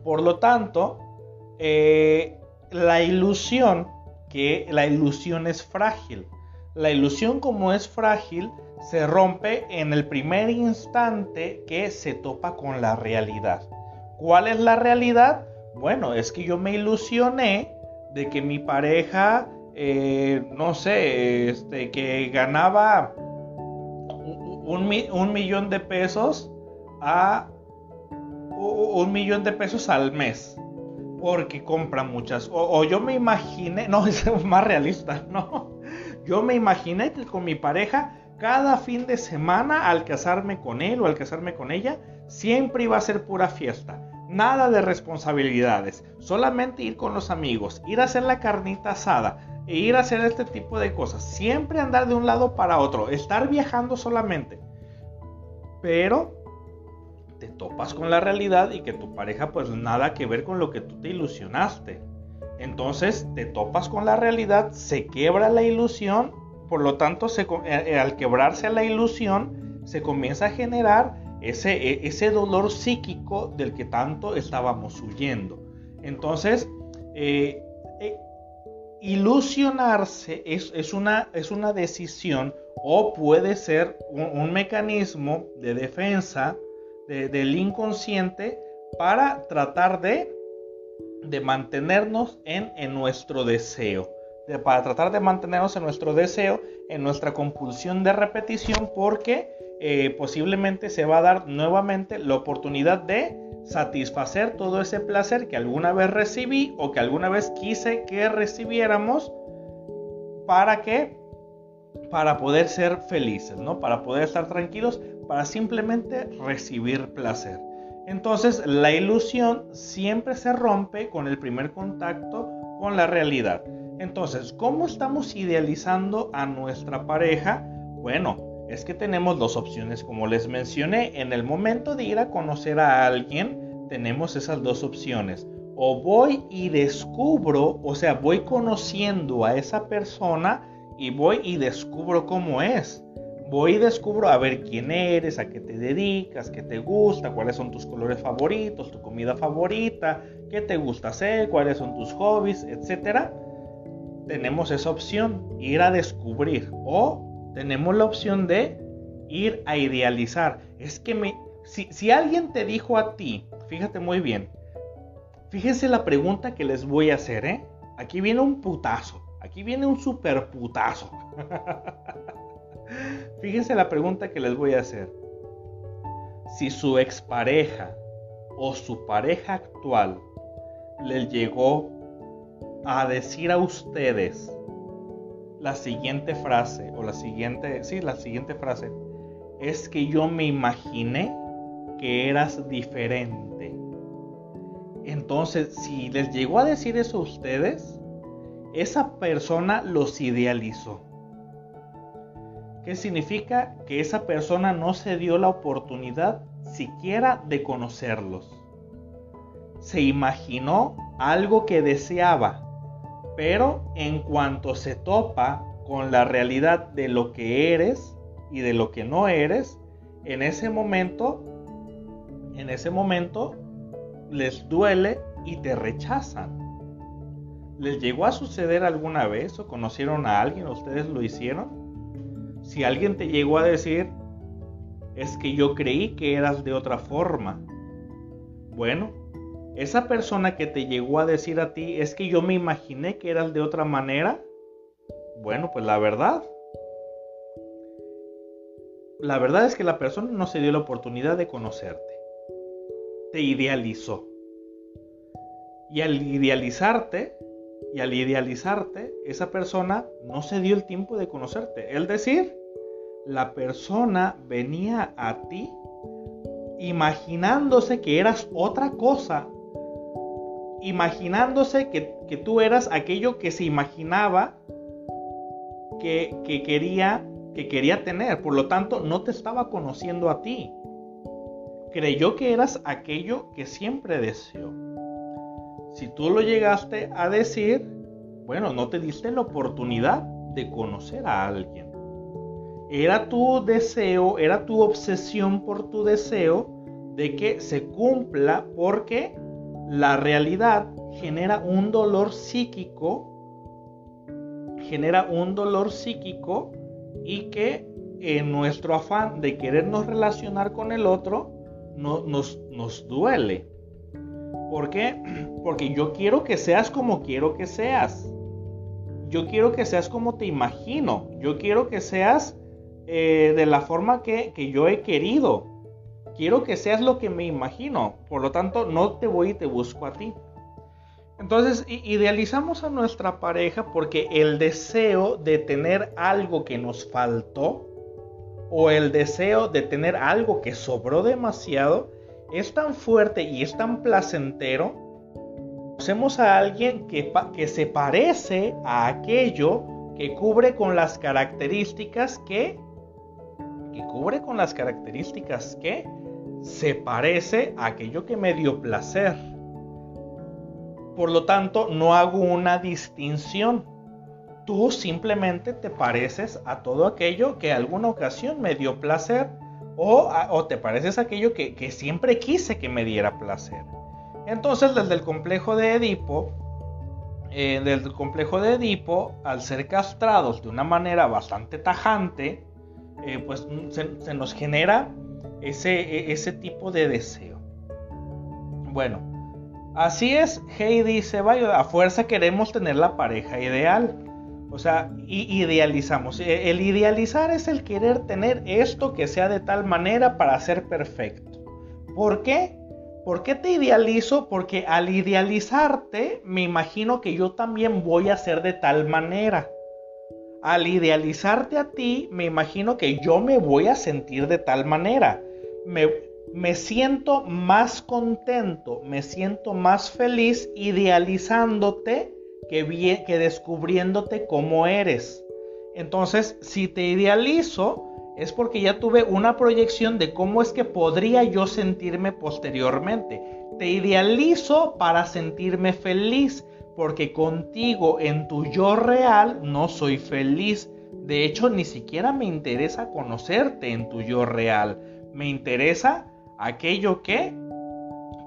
Por lo tanto, eh, la ilusión, que la ilusión es frágil. La ilusión como es frágil, se rompe en el primer instante que se topa con la realidad. ¿Cuál es la realidad? Bueno, es que yo me ilusioné de que mi pareja, eh, no sé, este, que ganaba un, millón de pesos a un millón de pesos al mes porque compra muchas. O, yo me imaginé, no, [laughs] es más realista, no. Yo me imaginé que con mi pareja, cada fin de semana, al casarme con él o al casarme con ella, siempre iba a ser pura fiesta. Nada de responsabilidades, solamente ir con los amigos, ir a hacer la carnita asada, e ir a hacer este tipo de cosas. Siempre andar de un lado para otro, estar viajando solamente. Pero te topas con la realidad y que tu pareja pues nada que ver con lo que tú te ilusionaste. Entonces te topas con la realidad, se quiebra la ilusión, por lo tanto eh, eh, al quebrarse la ilusión se comienza a generar ese, e, dolor psíquico del que tanto estábamos huyendo. Entonces, eh, ilusionarse es, una, decisión o puede ser un mecanismo de defensa del inconsciente para tratar de, mantenernos en, en, nuestro deseo. Para tratar de mantenernos en nuestro deseo, en nuestra compulsión de repetición, porque eh, posiblemente se va a dar nuevamente la oportunidad de satisfacer todo ese placer que alguna vez recibí o que alguna vez quise que recibiéramos para que para poder ser felices, ¿no? Para poder estar tranquilos, para simplemente recibir placer. Entonces la ilusión siempre se rompe con el primer contacto con la realidad. Entonces, ¿cómo estamos idealizando a nuestra pareja? Bueno, es que tenemos dos opciones, como les mencioné, en el momento de ir a conocer a alguien, tenemos esas dos opciones. O voy y descubro, o sea, voy conociendo a esa persona y voy y descubro cómo es voy y descubro a ver quién eres, a qué te dedicas, qué te gusta, cuáles son tus colores favoritos, tu comida favorita, qué te gusta hacer, cuáles son tus hobbies, etcétera. Tenemos esa opción, ir a descubrir o tenemos la opción de ir a idealizar. Es que si, si alguien te dijo a ti, fíjate muy bien, fíjense la pregunta que les voy a hacer, ¿eh? Aquí viene un putazo, aquí viene un super putazo. [laughs] Fíjense la pregunta que les voy a hacer. Si su expareja o su pareja actual les llegó a decir a ustedes la siguiente frase o la siguiente, sí, la siguiente frase es que yo me imaginé que eras diferente. Entonces, si les llegó a decir eso a ustedes, esa persona los idealizó. ¿Qué significa? Que esa persona no se dio la oportunidad siquiera de conocerlos. Se imaginó algo que deseaba, pero en cuanto se topa con la realidad de lo que eres y de lo que no eres, en ese momento, en ese momento les duele y te rechazan. ¿Les llegó a suceder alguna vez o conocieron a alguien, ustedes lo hicieron? Si alguien te llegó a decir, es que yo creí que eras de otra forma. Bueno, esa persona que te llegó a decir a ti, es que yo me imaginé que eras de otra manera. Bueno, pues la verdad. La verdad es que la persona no se dio la oportunidad de conocerte. Te idealizó. Y al idealizarte, Y al idealizarte, esa persona no se dio el tiempo de conocerte. Es decir, la persona venía a ti imaginándose que eras otra cosa, imaginándose que, tú eras aquello que se imaginaba que, que, quería, que quería tener. Por lo tanto, no te estaba conociendo a ti. Creyó que eras aquello que siempre deseó. Si tú lo llegaste a decir, bueno, no te diste la oportunidad de conocer a alguien. Era tu deseo, era tu obsesión por tu deseo de que se cumpla porque la realidad genera un dolor psíquico, genera un dolor psíquico y que en nuestro afán de querernos relacionar con el otro no, nos, duele. ¿Por qué? [clears throat] Porque yo quiero que seas como quiero que seas. Yo quiero que seas como te imagino. Yo quiero que seas eh, de la forma que yo he querido. Quiero que seas lo que me imagino. Por lo tanto, no te voy y te busco a ti. Entonces, idealizamos a nuestra pareja porque el deseo de tener algo que nos faltó o el deseo de tener algo que sobró demasiado es tan fuerte y es tan placentero, conocemos a alguien que, que se parece a aquello que cubre con las características que, que cubre con las características que se parece a aquello que me dio placer. Por lo tanto, no hago una distinción. Tú simplemente te pareces a todo aquello que alguna ocasión me dio placer o, te pareces aquello que, siempre quise que me diera placer. Entonces, desde el complejo de Edipo, eh, desde el complejo de Edipo, al ser castrados de una manera bastante tajante, eh, pues se, nos genera ese, e, ese tipo de deseo. Bueno, así es, Heidi dice, vaya, a fuerza queremos tener la pareja ideal. O sea, idealizamos. E, el idealizar es el querer tener esto que sea de tal manera para ser perfecto. ¿Por qué? ¿Por qué te idealizo? Porque al idealizarte me imagino que yo también voy a ser de tal manera. Al idealizarte a ti me imagino que yo me voy a sentir de tal manera. Me, siento más contento, me siento más feliz idealizándote que, que descubriéndote cómo eres. Entonces, si te idealizo, es porque ya tuve una proyección de cómo es que podría yo sentirme posteriormente. Te idealizo para sentirme feliz, porque contigo en tu yo real no soy feliz. De hecho, ni siquiera me interesa conocerte en tu yo real. Me interesa aquello que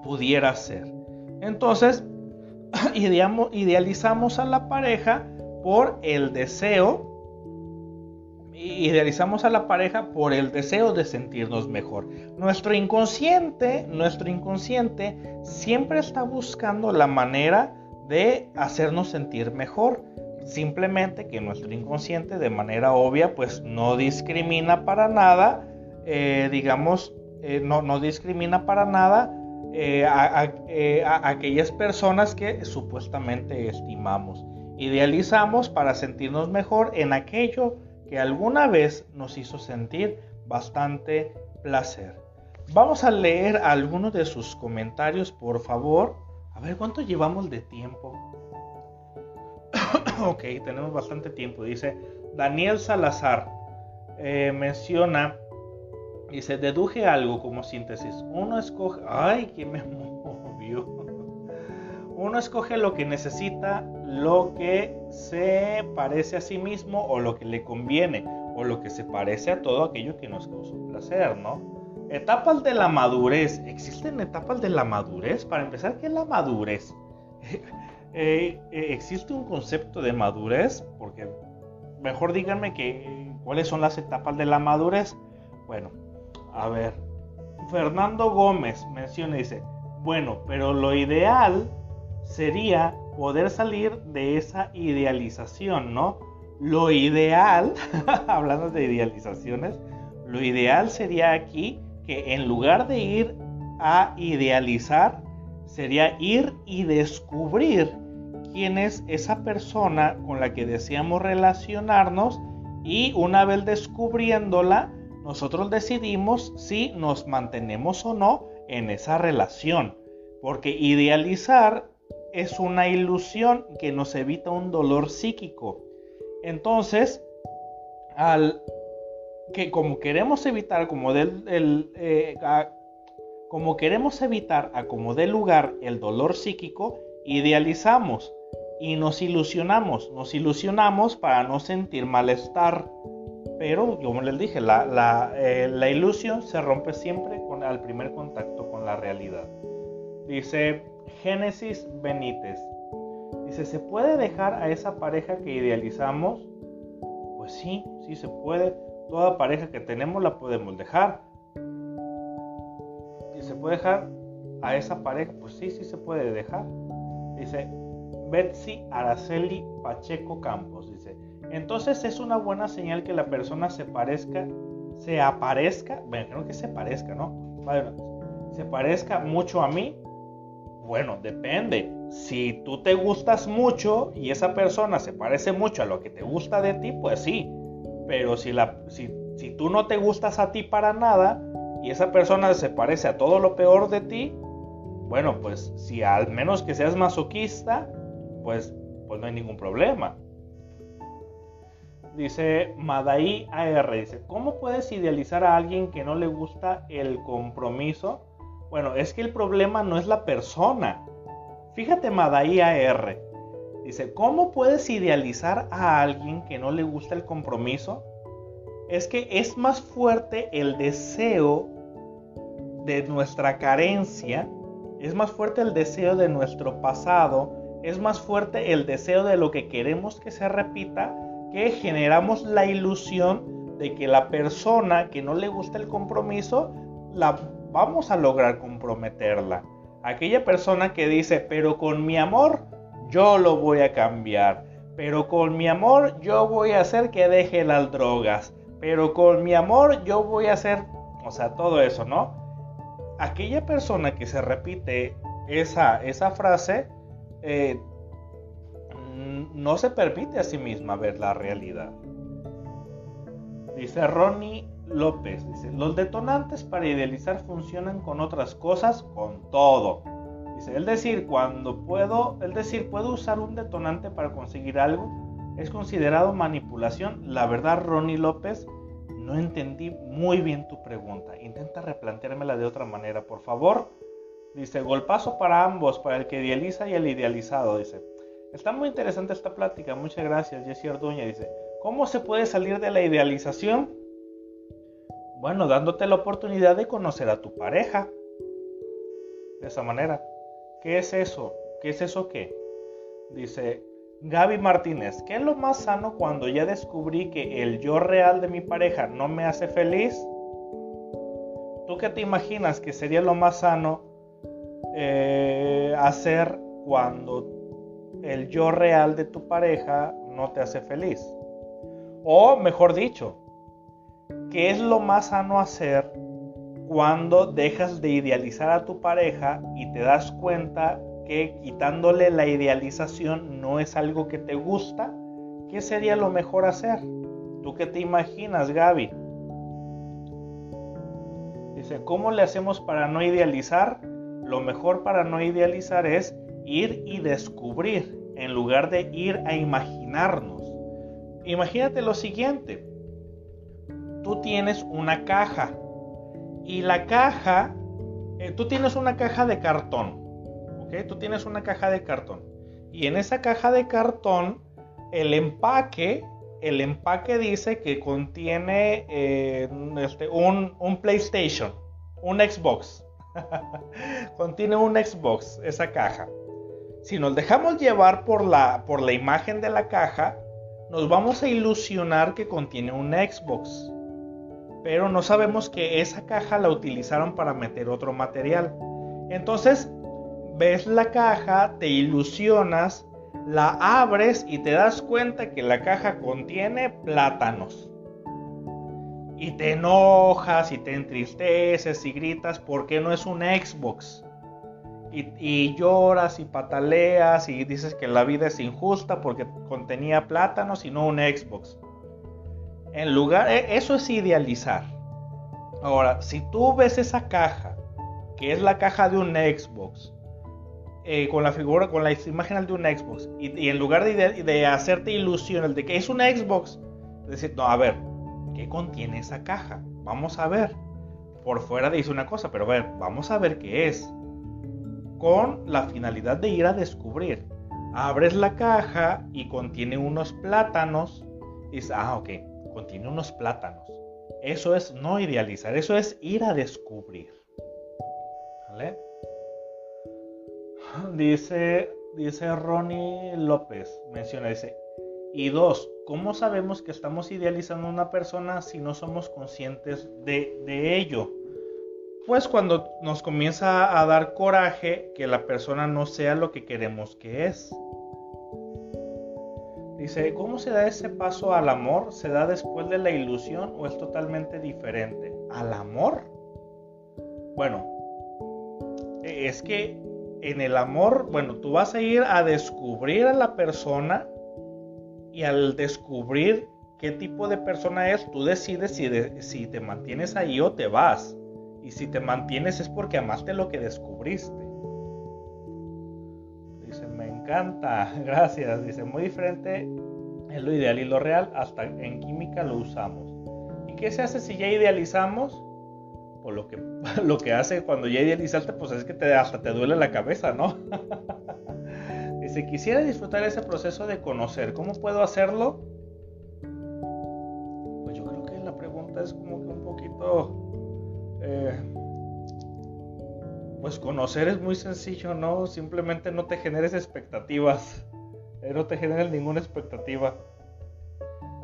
pudiera ser. Entonces, [clears throat] idealizamos a la pareja por el deseo, idealizamos a la pareja por el deseo de sentirnos mejor. Nuestro inconsciente, nuestro inconsciente siempre está buscando la manera de hacernos sentir mejor. Simplemente que nuestro inconsciente de manera obvia pues no discrimina para nada, eh, digamos, eh, no, no discrimina para nada eh, eh, a, aquellas personas que supuestamente estimamos. Idealizamos para sentirnos mejor en aquello que alguna vez nos hizo sentir bastante placer. Vamos a leer algunos de sus comentarios, por favor. A ver, ¿cuánto llevamos de tiempo? [coughs] ok, tenemos bastante tiempo. Dice Daniel Salazar. Menciona se deduje algo como síntesis. Uno escoge. ¡Ay, que me [laughs] movió! Uno escoge lo que necesita, lo que se parece a sí mismo o lo que le conviene, o lo que se parece a todo aquello que nos causa placer, ¿no? Etapas de la madurez. ¿Existen etapas de la madurez? Para empezar, ¿qué es la madurez? [laughs] Eh, eh, ¿Existe un concepto de madurez? Porque mejor díganme que, cuáles son las etapas de la madurez. Bueno, a ver, Fernando Gómez menciona y dice, bueno, pero lo ideal sería poder salir de esa idealización, ¿no? Lo ideal, [laughs] hablando de idealizaciones, lo ideal sería aquí que en lugar de ir a idealizar, sería ir y descubrir quién es esa persona con la que deseamos relacionarnos y una vez descubriéndola, nosotros decidimos si nos mantenemos o no en esa relación. Porque idealizar es una ilusión que nos evita un dolor psíquico. Entonces, al que como queremos evitar como del eh, como queremos evitar a como dé lugar el dolor psíquico, idealizamos y nos ilusionamos, nos ilusionamos para no sentir malestar. Pero, como les dije, la, eh, ilusión se rompe siempre con, al primer contacto con la realidad. Dice Génesis Benítez. Dice, ¿se puede dejar a esa pareja que idealizamos? Pues sí, sí se puede. Toda pareja que tenemos la podemos dejar. ¿Y se puede dejar a esa pareja? Pues sí, sí se puede dejar. Dice Betsy Araceli Pacheco Campos. Dice, entonces es una buena señal que la persona se parezca, se aparezca, bueno, creo que se parezca, ¿no? se parezca mucho a mí. Bueno, depende. Si tú te gustas mucho y esa persona se parece mucho a lo que te gusta de ti, pues sí. Pero si, tú no te gustas a ti para nada y esa persona se parece a todo lo peor de ti, bueno, pues si al menos que seas masoquista, pues, pues no hay ningún problema. Dice Madai AR, dice, ¿cómo puedes idealizar a alguien que no le gusta el compromiso? Bueno, es que el problema no es la persona. Fíjate Madai AR, dice, ¿cómo puedes idealizar a alguien que no le gusta el compromiso? Es que es más fuerte el deseo de nuestra carencia, es más fuerte el deseo de nuestro pasado, es más fuerte el deseo de lo que queremos que se repita que generamos la ilusión de que la persona que no le gusta el compromiso, la vamos a lograr comprometerla. Aquella persona que dice, pero con mi amor yo lo voy a cambiar, pero con mi amor yo voy a hacer que deje las drogas, pero con mi amor yo voy a hacer, o sea, todo eso, ¿no? Aquella persona que se repite esa, esa frase, eh, no se permite a sí misma ver la realidad. Dice Ronnie López, dice, los detonantes para idealizar funcionan con otras cosas, con todo. Dice, el decir, cuando puedo, el decir, puedo usar un detonante para conseguir algo, es considerado manipulación. La verdad, Ronnie López, no entendí muy bien tu pregunta. Intenta replanteármela de otra manera, por favor. Dice, golpazo para ambos, para el que idealiza y el idealizado. Dice, está muy interesante esta plática. Muchas gracias, Jessy Orduña. Dice, ¿cómo se puede salir de la idealización? Bueno, dándote la oportunidad de conocer a tu pareja. De esa manera. ¿Qué es eso? ¿Qué es eso qué? Dice Gaby Martínez, ¿qué es lo más sano cuando ya descubrí que el yo real de mi pareja no me hace feliz? ¿Tú qué te imaginas que sería lo más sano eh, hacer cuando el yo real de tu pareja no te hace feliz. O mejor dicho, ¿qué es lo más sano hacer cuando dejas de idealizar a tu pareja y te das cuenta que quitándole la idealización no es algo que te gusta? ¿Qué sería lo mejor hacer? ¿Tú qué te imaginas, Gaby? Dice, ¿cómo le hacemos para no idealizar? lo mejor para no idealizar es ir y descubrir en lugar de ir a imaginarnos. Imagínate lo siguiente. Tú tienes una caja y la caja, eh, tú tienes una caja de cartón. ¿Ok? Tú tienes una caja de cartón. Y en esa caja de cartón, el empaque, el empaque dice que contiene eh, este, un, un PlayStation, un Xbox. [laughs] Contiene un Xbox, esa caja. Si nos dejamos llevar por la, por la imagen de la caja, nos vamos a ilusionar que contiene un Xbox. Pero no sabemos que esa caja la utilizaron para meter otro material. Entonces, ves la caja, te ilusionas, la abres y te das cuenta que la caja contiene plátanos y te enojas y te entristeces y gritas porque no es un Xbox. Y, lloras y pataleas y dices que la vida es injusta porque contenía plátanos y no un Xbox. En lugar, e, eso es idealizar. Ahora, si tú ves esa caja, que es la caja de un Xbox, eh, con la figura, con la imagen de un Xbox, y, en lugar de, de, hacerte ilusiones de que es un Xbox, decir, no, a ver, ¿qué contiene esa caja? Vamos a ver. Por fuera dice una cosa, pero a ver, vamos a ver qué es con la finalidad de ir a descubrir. Abres la caja y contiene unos plátanos. Y dices, ah, ok, contiene unos plátanos. Eso es no idealizar, eso es ir a descubrir. ¿Vale? Dice, dice Ronnie López, menciona, dice, y dos, ¿cómo sabemos que estamos idealizando a una persona si no somos conscientes de, de ello? Pues cuando nos comienza a dar coraje que la persona no sea lo que queremos que es. Dice, ¿cómo se da ese paso al amor? ¿Se da después de la ilusión o es totalmente diferente? ¿Al amor? Bueno, es que en el amor, bueno, tú vas a ir a descubrir a la persona y al descubrir qué tipo de persona es, tú decides si, si te mantienes ahí o te vas. Y si te mantienes es porque amaste lo que descubriste. Dice, me encanta, [laughs] gracias. Dice, muy diferente es lo ideal y lo real, hasta en química lo usamos. ¿Y qué se hace si ya idealizamos? Pues lo que, [laughs] lo que hace cuando ya idealizaste, pues es que te, hasta te duele la cabeza, ¿no? [laughs] Dice, quisiera disfrutar ese proceso de conocer. ¿Cómo puedo hacerlo? Pues yo creo que la pregunta es como que un poquito eh, pues conocer es muy sencillo, ¿no? Simplemente no te generes expectativas. Eh, no te generes ninguna expectativa.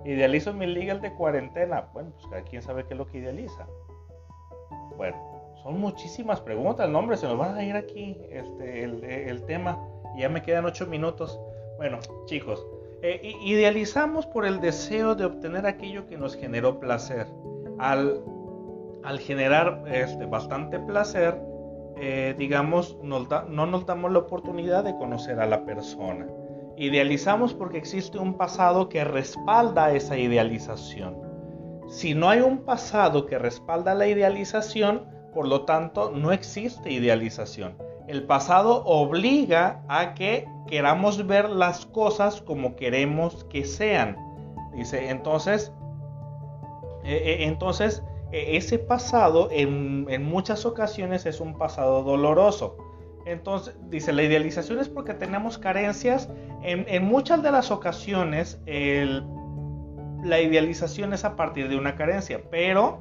¿Idealizo mi legal de cuarentena? Bueno, pues cada quien sabe qué es lo que idealiza. Bueno, son muchísimas preguntas, no hombre, se nos van a ir aquí este, el, tema. Ya me quedan ocho minutos. Bueno, chicos, eh, idealizamos por el deseo de obtener aquello que nos generó placer. Al al generar este, bastante placer, eh, digamos, no nos damos la oportunidad de conocer a la persona. Idealizamos porque existe un pasado que respalda esa idealización. Si no hay un pasado que respalda la idealización, por lo tanto, no existe idealización. El pasado obliga a que queramos ver las cosas como queremos que sean. Dice, entonces, eh, eh, entonces, ese pasado en, muchas ocasiones es un pasado doloroso. Entonces, dice, la idealización es porque tenemos carencias. En, muchas de las ocasiones, la idealización es a partir de una carencia, pero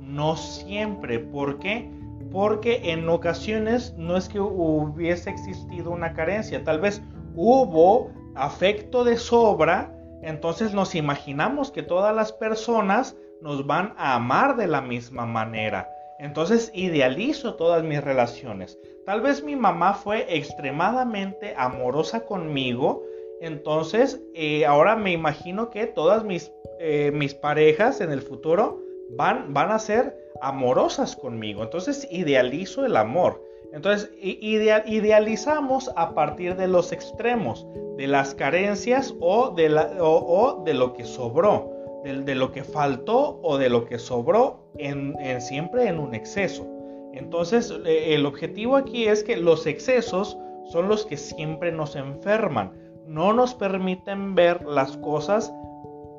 no siempre. ¿Por qué? Porque en ocasiones no es que hubiese existido una carencia, tal vez hubo afecto de sobra, entonces nos imaginamos que todas las personas nos van a amar de la misma manera. Entonces idealizo todas mis relaciones. Tal vez mi mamá fue extremadamente amorosa conmigo. Entonces eh, ahora me imagino que todas mis, eh, mis parejas en el futuro van, van a ser amorosas conmigo. Entonces idealizo el amor. Entonces idealizamos a partir de los extremos, de las carencias o de, la, o de lo que sobró de, lo que faltó o de lo que sobró en, siempre en un exceso. Entonces eh, el objetivo aquí es que los excesos son los que siempre nos enferman, no nos permiten ver las cosas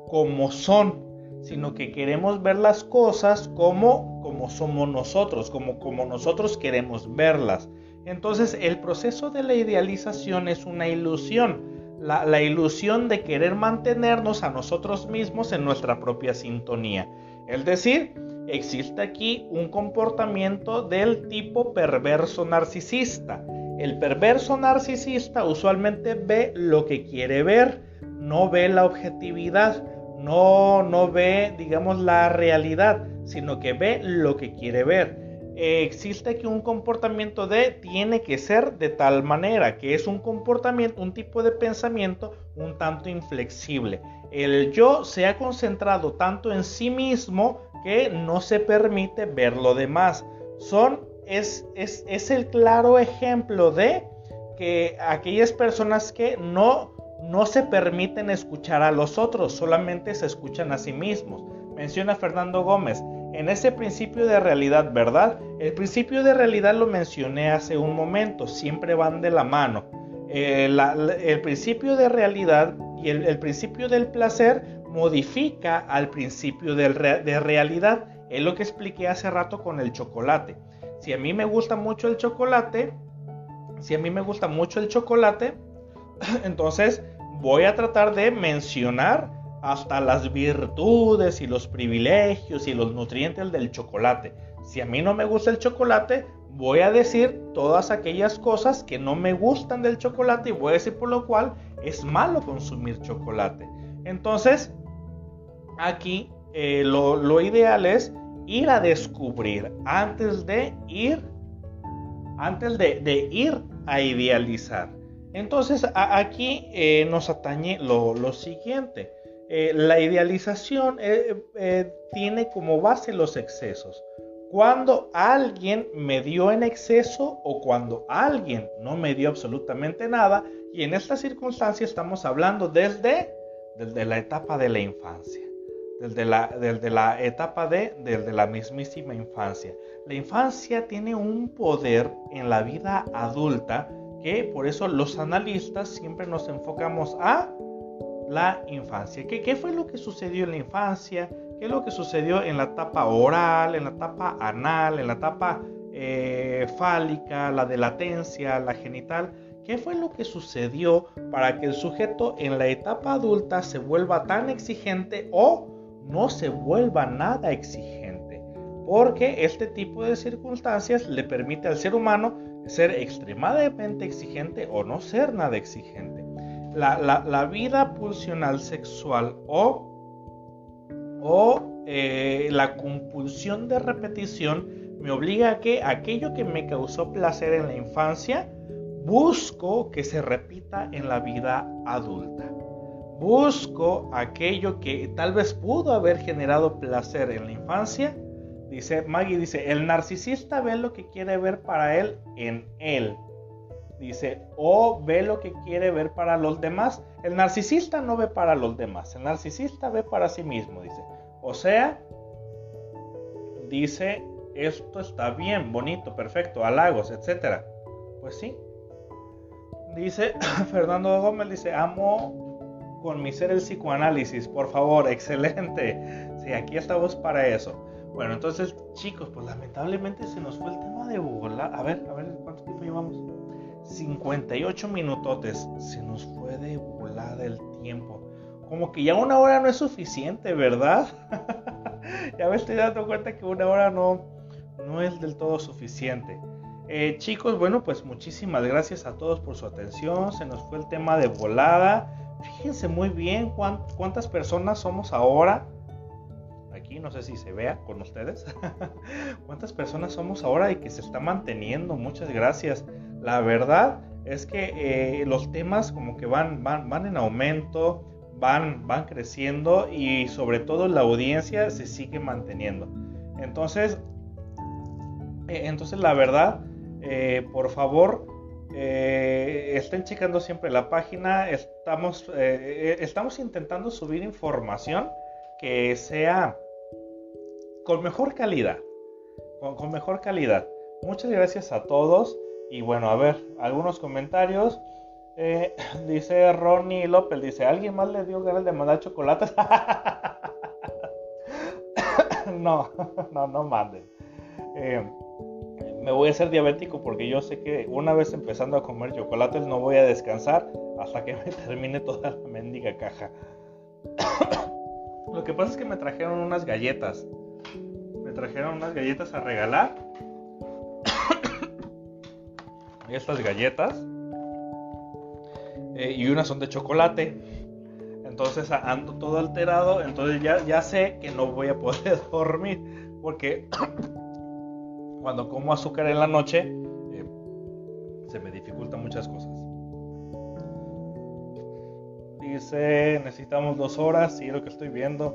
como son, sino que queremos ver las cosas como, como somos nosotros, como, como nosotros queremos verlas. Entonces el proceso de la idealización es una ilusión la, ilusión de querer mantenernos a nosotros mismos en nuestra propia sintonía. Es decir, existe aquí un comportamiento del tipo perverso narcisista. El perverso narcisista usualmente ve lo que quiere ver, no ve la objetividad, no, no ve, digamos, la realidad, sino que ve lo que quiere ver. Existe aquí un comportamiento de tiene que ser de tal manera, que es un comportamiento, un tipo de pensamiento un tanto inflexible. El yo se ha concentrado tanto en sí mismo que no se permite ver lo demás. Son es, es, es el claro ejemplo de que aquellas personas que no, no se permiten escuchar a los otros, solamente se escuchan a sí mismos. Menciona Fernando Gómez, en ese principio de realidad, ¿verdad? El principio de realidad lo mencioné hace un momento, siempre van de la mano. Eh, el principio de realidad y el, principio del placer modifica al principio de, de realidad. Es lo que expliqué hace rato con el chocolate. Si a mí me gusta mucho el chocolate, si a mí me gusta mucho el chocolate, [clears throat] entonces voy a tratar de mencionar hasta las virtudes y los privilegios y los nutrientes del chocolate. Si a mí no me gusta el chocolate, voy a decir todas aquellas cosas que no me gustan del chocolate y voy a decir por lo cual es malo consumir chocolate. Entonces, aquí eh, lo, ideal es ir a descubrir antes de ir, antes de, ir a idealizar. Entonces, aquí eh, nos atañe lo siguiente. Eh, la idealización eh, eh, tiene como base los excesos. Cuando alguien me dio en exceso o cuando alguien no me dio absolutamente nada, y en esta circunstancia estamos hablando desde, desde la etapa de la infancia, desde la, desde la etapa de, desde la mismísima infancia. La infancia tiene un poder en la vida adulta que por eso los analistas siempre nos enfocamos a la infancia. ¿Qué, ¿Qué, fue lo que sucedió en la infancia? ¿Qué es lo que sucedió en la etapa oral, en la etapa anal, en la etapa eh, fálica, la de latencia, la genital? ¿Qué fue lo que sucedió para que el sujeto en la etapa adulta se vuelva tan exigente o no se vuelva nada exigente? Porque este tipo de circunstancias le permite al ser humano ser extremadamente exigente o no ser nada exigente la, vida pulsional sexual o, o eh, la compulsión de repetición me obliga a que aquello que me causó placer en la infancia, busco que se repita en la vida adulta. Busco aquello que tal vez pudo haber generado placer en la infancia. Dice Maggie, dice, el narcisista ve lo que quiere ver para él en él. Dice, o ve lo que quiere ver para los demás. El narcisista no ve para los demás, el narcisista ve para sí mismo, dice. O sea, dice, esto está bien, bonito, perfecto, halagos, etc. Pues sí. Dice [laughs] Fernando Gómez, dice, amo con mi ser el psicoanálisis, por favor, [laughs] excelente. Sí, aquí estamos para eso. Bueno, entonces, chicos, pues lamentablemente se nos fue el tema de volar. A ver, a ver, ¿cuánto tiempo llevamos? 58 minutotes. Se nos fue de volada el tiempo. Como que ya una hora no es suficiente, ¿verdad? [laughs] ya me estoy dando cuenta que una hora no, no es del todo suficiente. Eh, chicos, bueno, pues muchísimas gracias a todos por su atención. Se nos fue el tema de volada. Fíjense muy bien cuántas personas somos ahora aquí, no sé si se vea con ustedes, [laughs] cuántas personas somos ahora y que se está manteniendo, muchas gracias. La verdad es que eh, los temas como que van, van, van en aumento, van, van creciendo y sobre todo la audiencia se sigue manteniendo. Entonces, eh, entonces la verdad, eh, por favor, estén checando siempre la página. Estamos, estamos intentando subir información que sea con mejor calidad. Con, mejor calidad. Muchas gracias a todos. Y bueno, a ver, algunos comentarios. Eh, [laughs] dice Ronnie López, dice, ¿alguien más le dio ganas de mandar chocolates? [laughs] [laughs] no, no, no manden. Eh, me voy a hacer diabético porque yo sé que una vez empezando a comer chocolates no voy a descansar hasta que me termine toda la mendiga caja. [coughs] Lo que pasa es que me trajeron unas galletas trajeron unas galletas a regalar. Estas galletas. Eh, y unas son de chocolate. Entonces ando todo alterado. Entonces ya, ya sé que no voy a poder [laughs] dormir. Porque [coughs] cuando como azúcar en la noche eh, se me dificultan muchas cosas. Dice, necesitamos dos horas. Sí, lo que estoy viendo.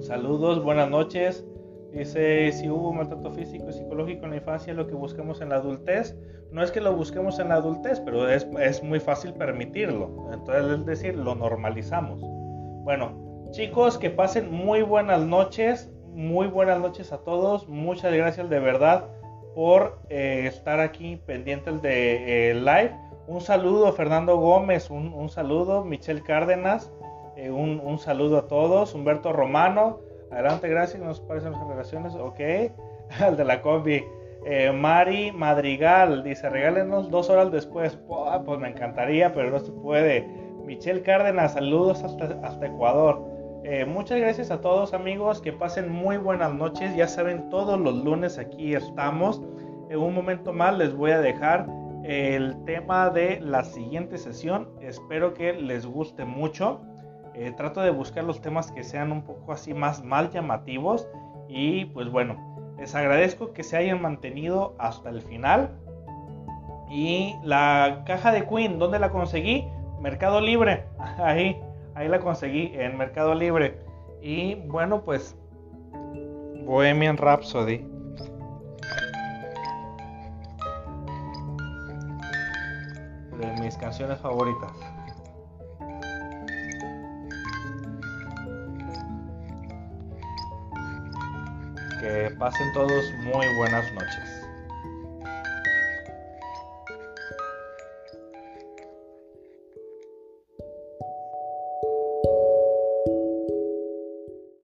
Saludos, buenas noches. Dice, si hubo maltrato físico y psicológico en la infancia, lo que buscamos en la adultez, no es que lo busquemos en la adultez, pero es, es muy fácil permitirlo. Entonces, es decir, lo normalizamos. Bueno, chicos, que pasen muy buenas noches, muy buenas noches a todos. Muchas gracias de verdad por eh, estar aquí pendientes de eh, live. Un saludo Fernando Gómez, un, un saludo Michelle Cárdenas, eh, un, un, saludo a todos. Humberto Romano, adelante, gracias. Nos parecen las generaciones, ok. [laughs] Al de la combi. Mari Madrigal dice: regálenos dos horas después. pues me encantaría, pero no se puede. Michelle Cárdenas, saludos hasta, Ecuador. Eh, muchas gracias a todos amigos, que pasen muy buenas noches. Ya saben, todos los lunes aquí estamos. En un momento más les voy a dejar el tema de la siguiente sesión. Espero que les guste mucho. Eh, trato de buscar los temas que sean un poco así más mal llamativos. Y pues bueno, les agradezco que se hayan mantenido hasta el final. Y la caja de Queen, ¿dónde la conseguí? Mercado Libre. [laughs] Ahí Ahí la conseguí en Mercado Libre. Y bueno, pues Bohemian Rhapsody. De mis canciones favoritas. Pasen todos muy buenas noches.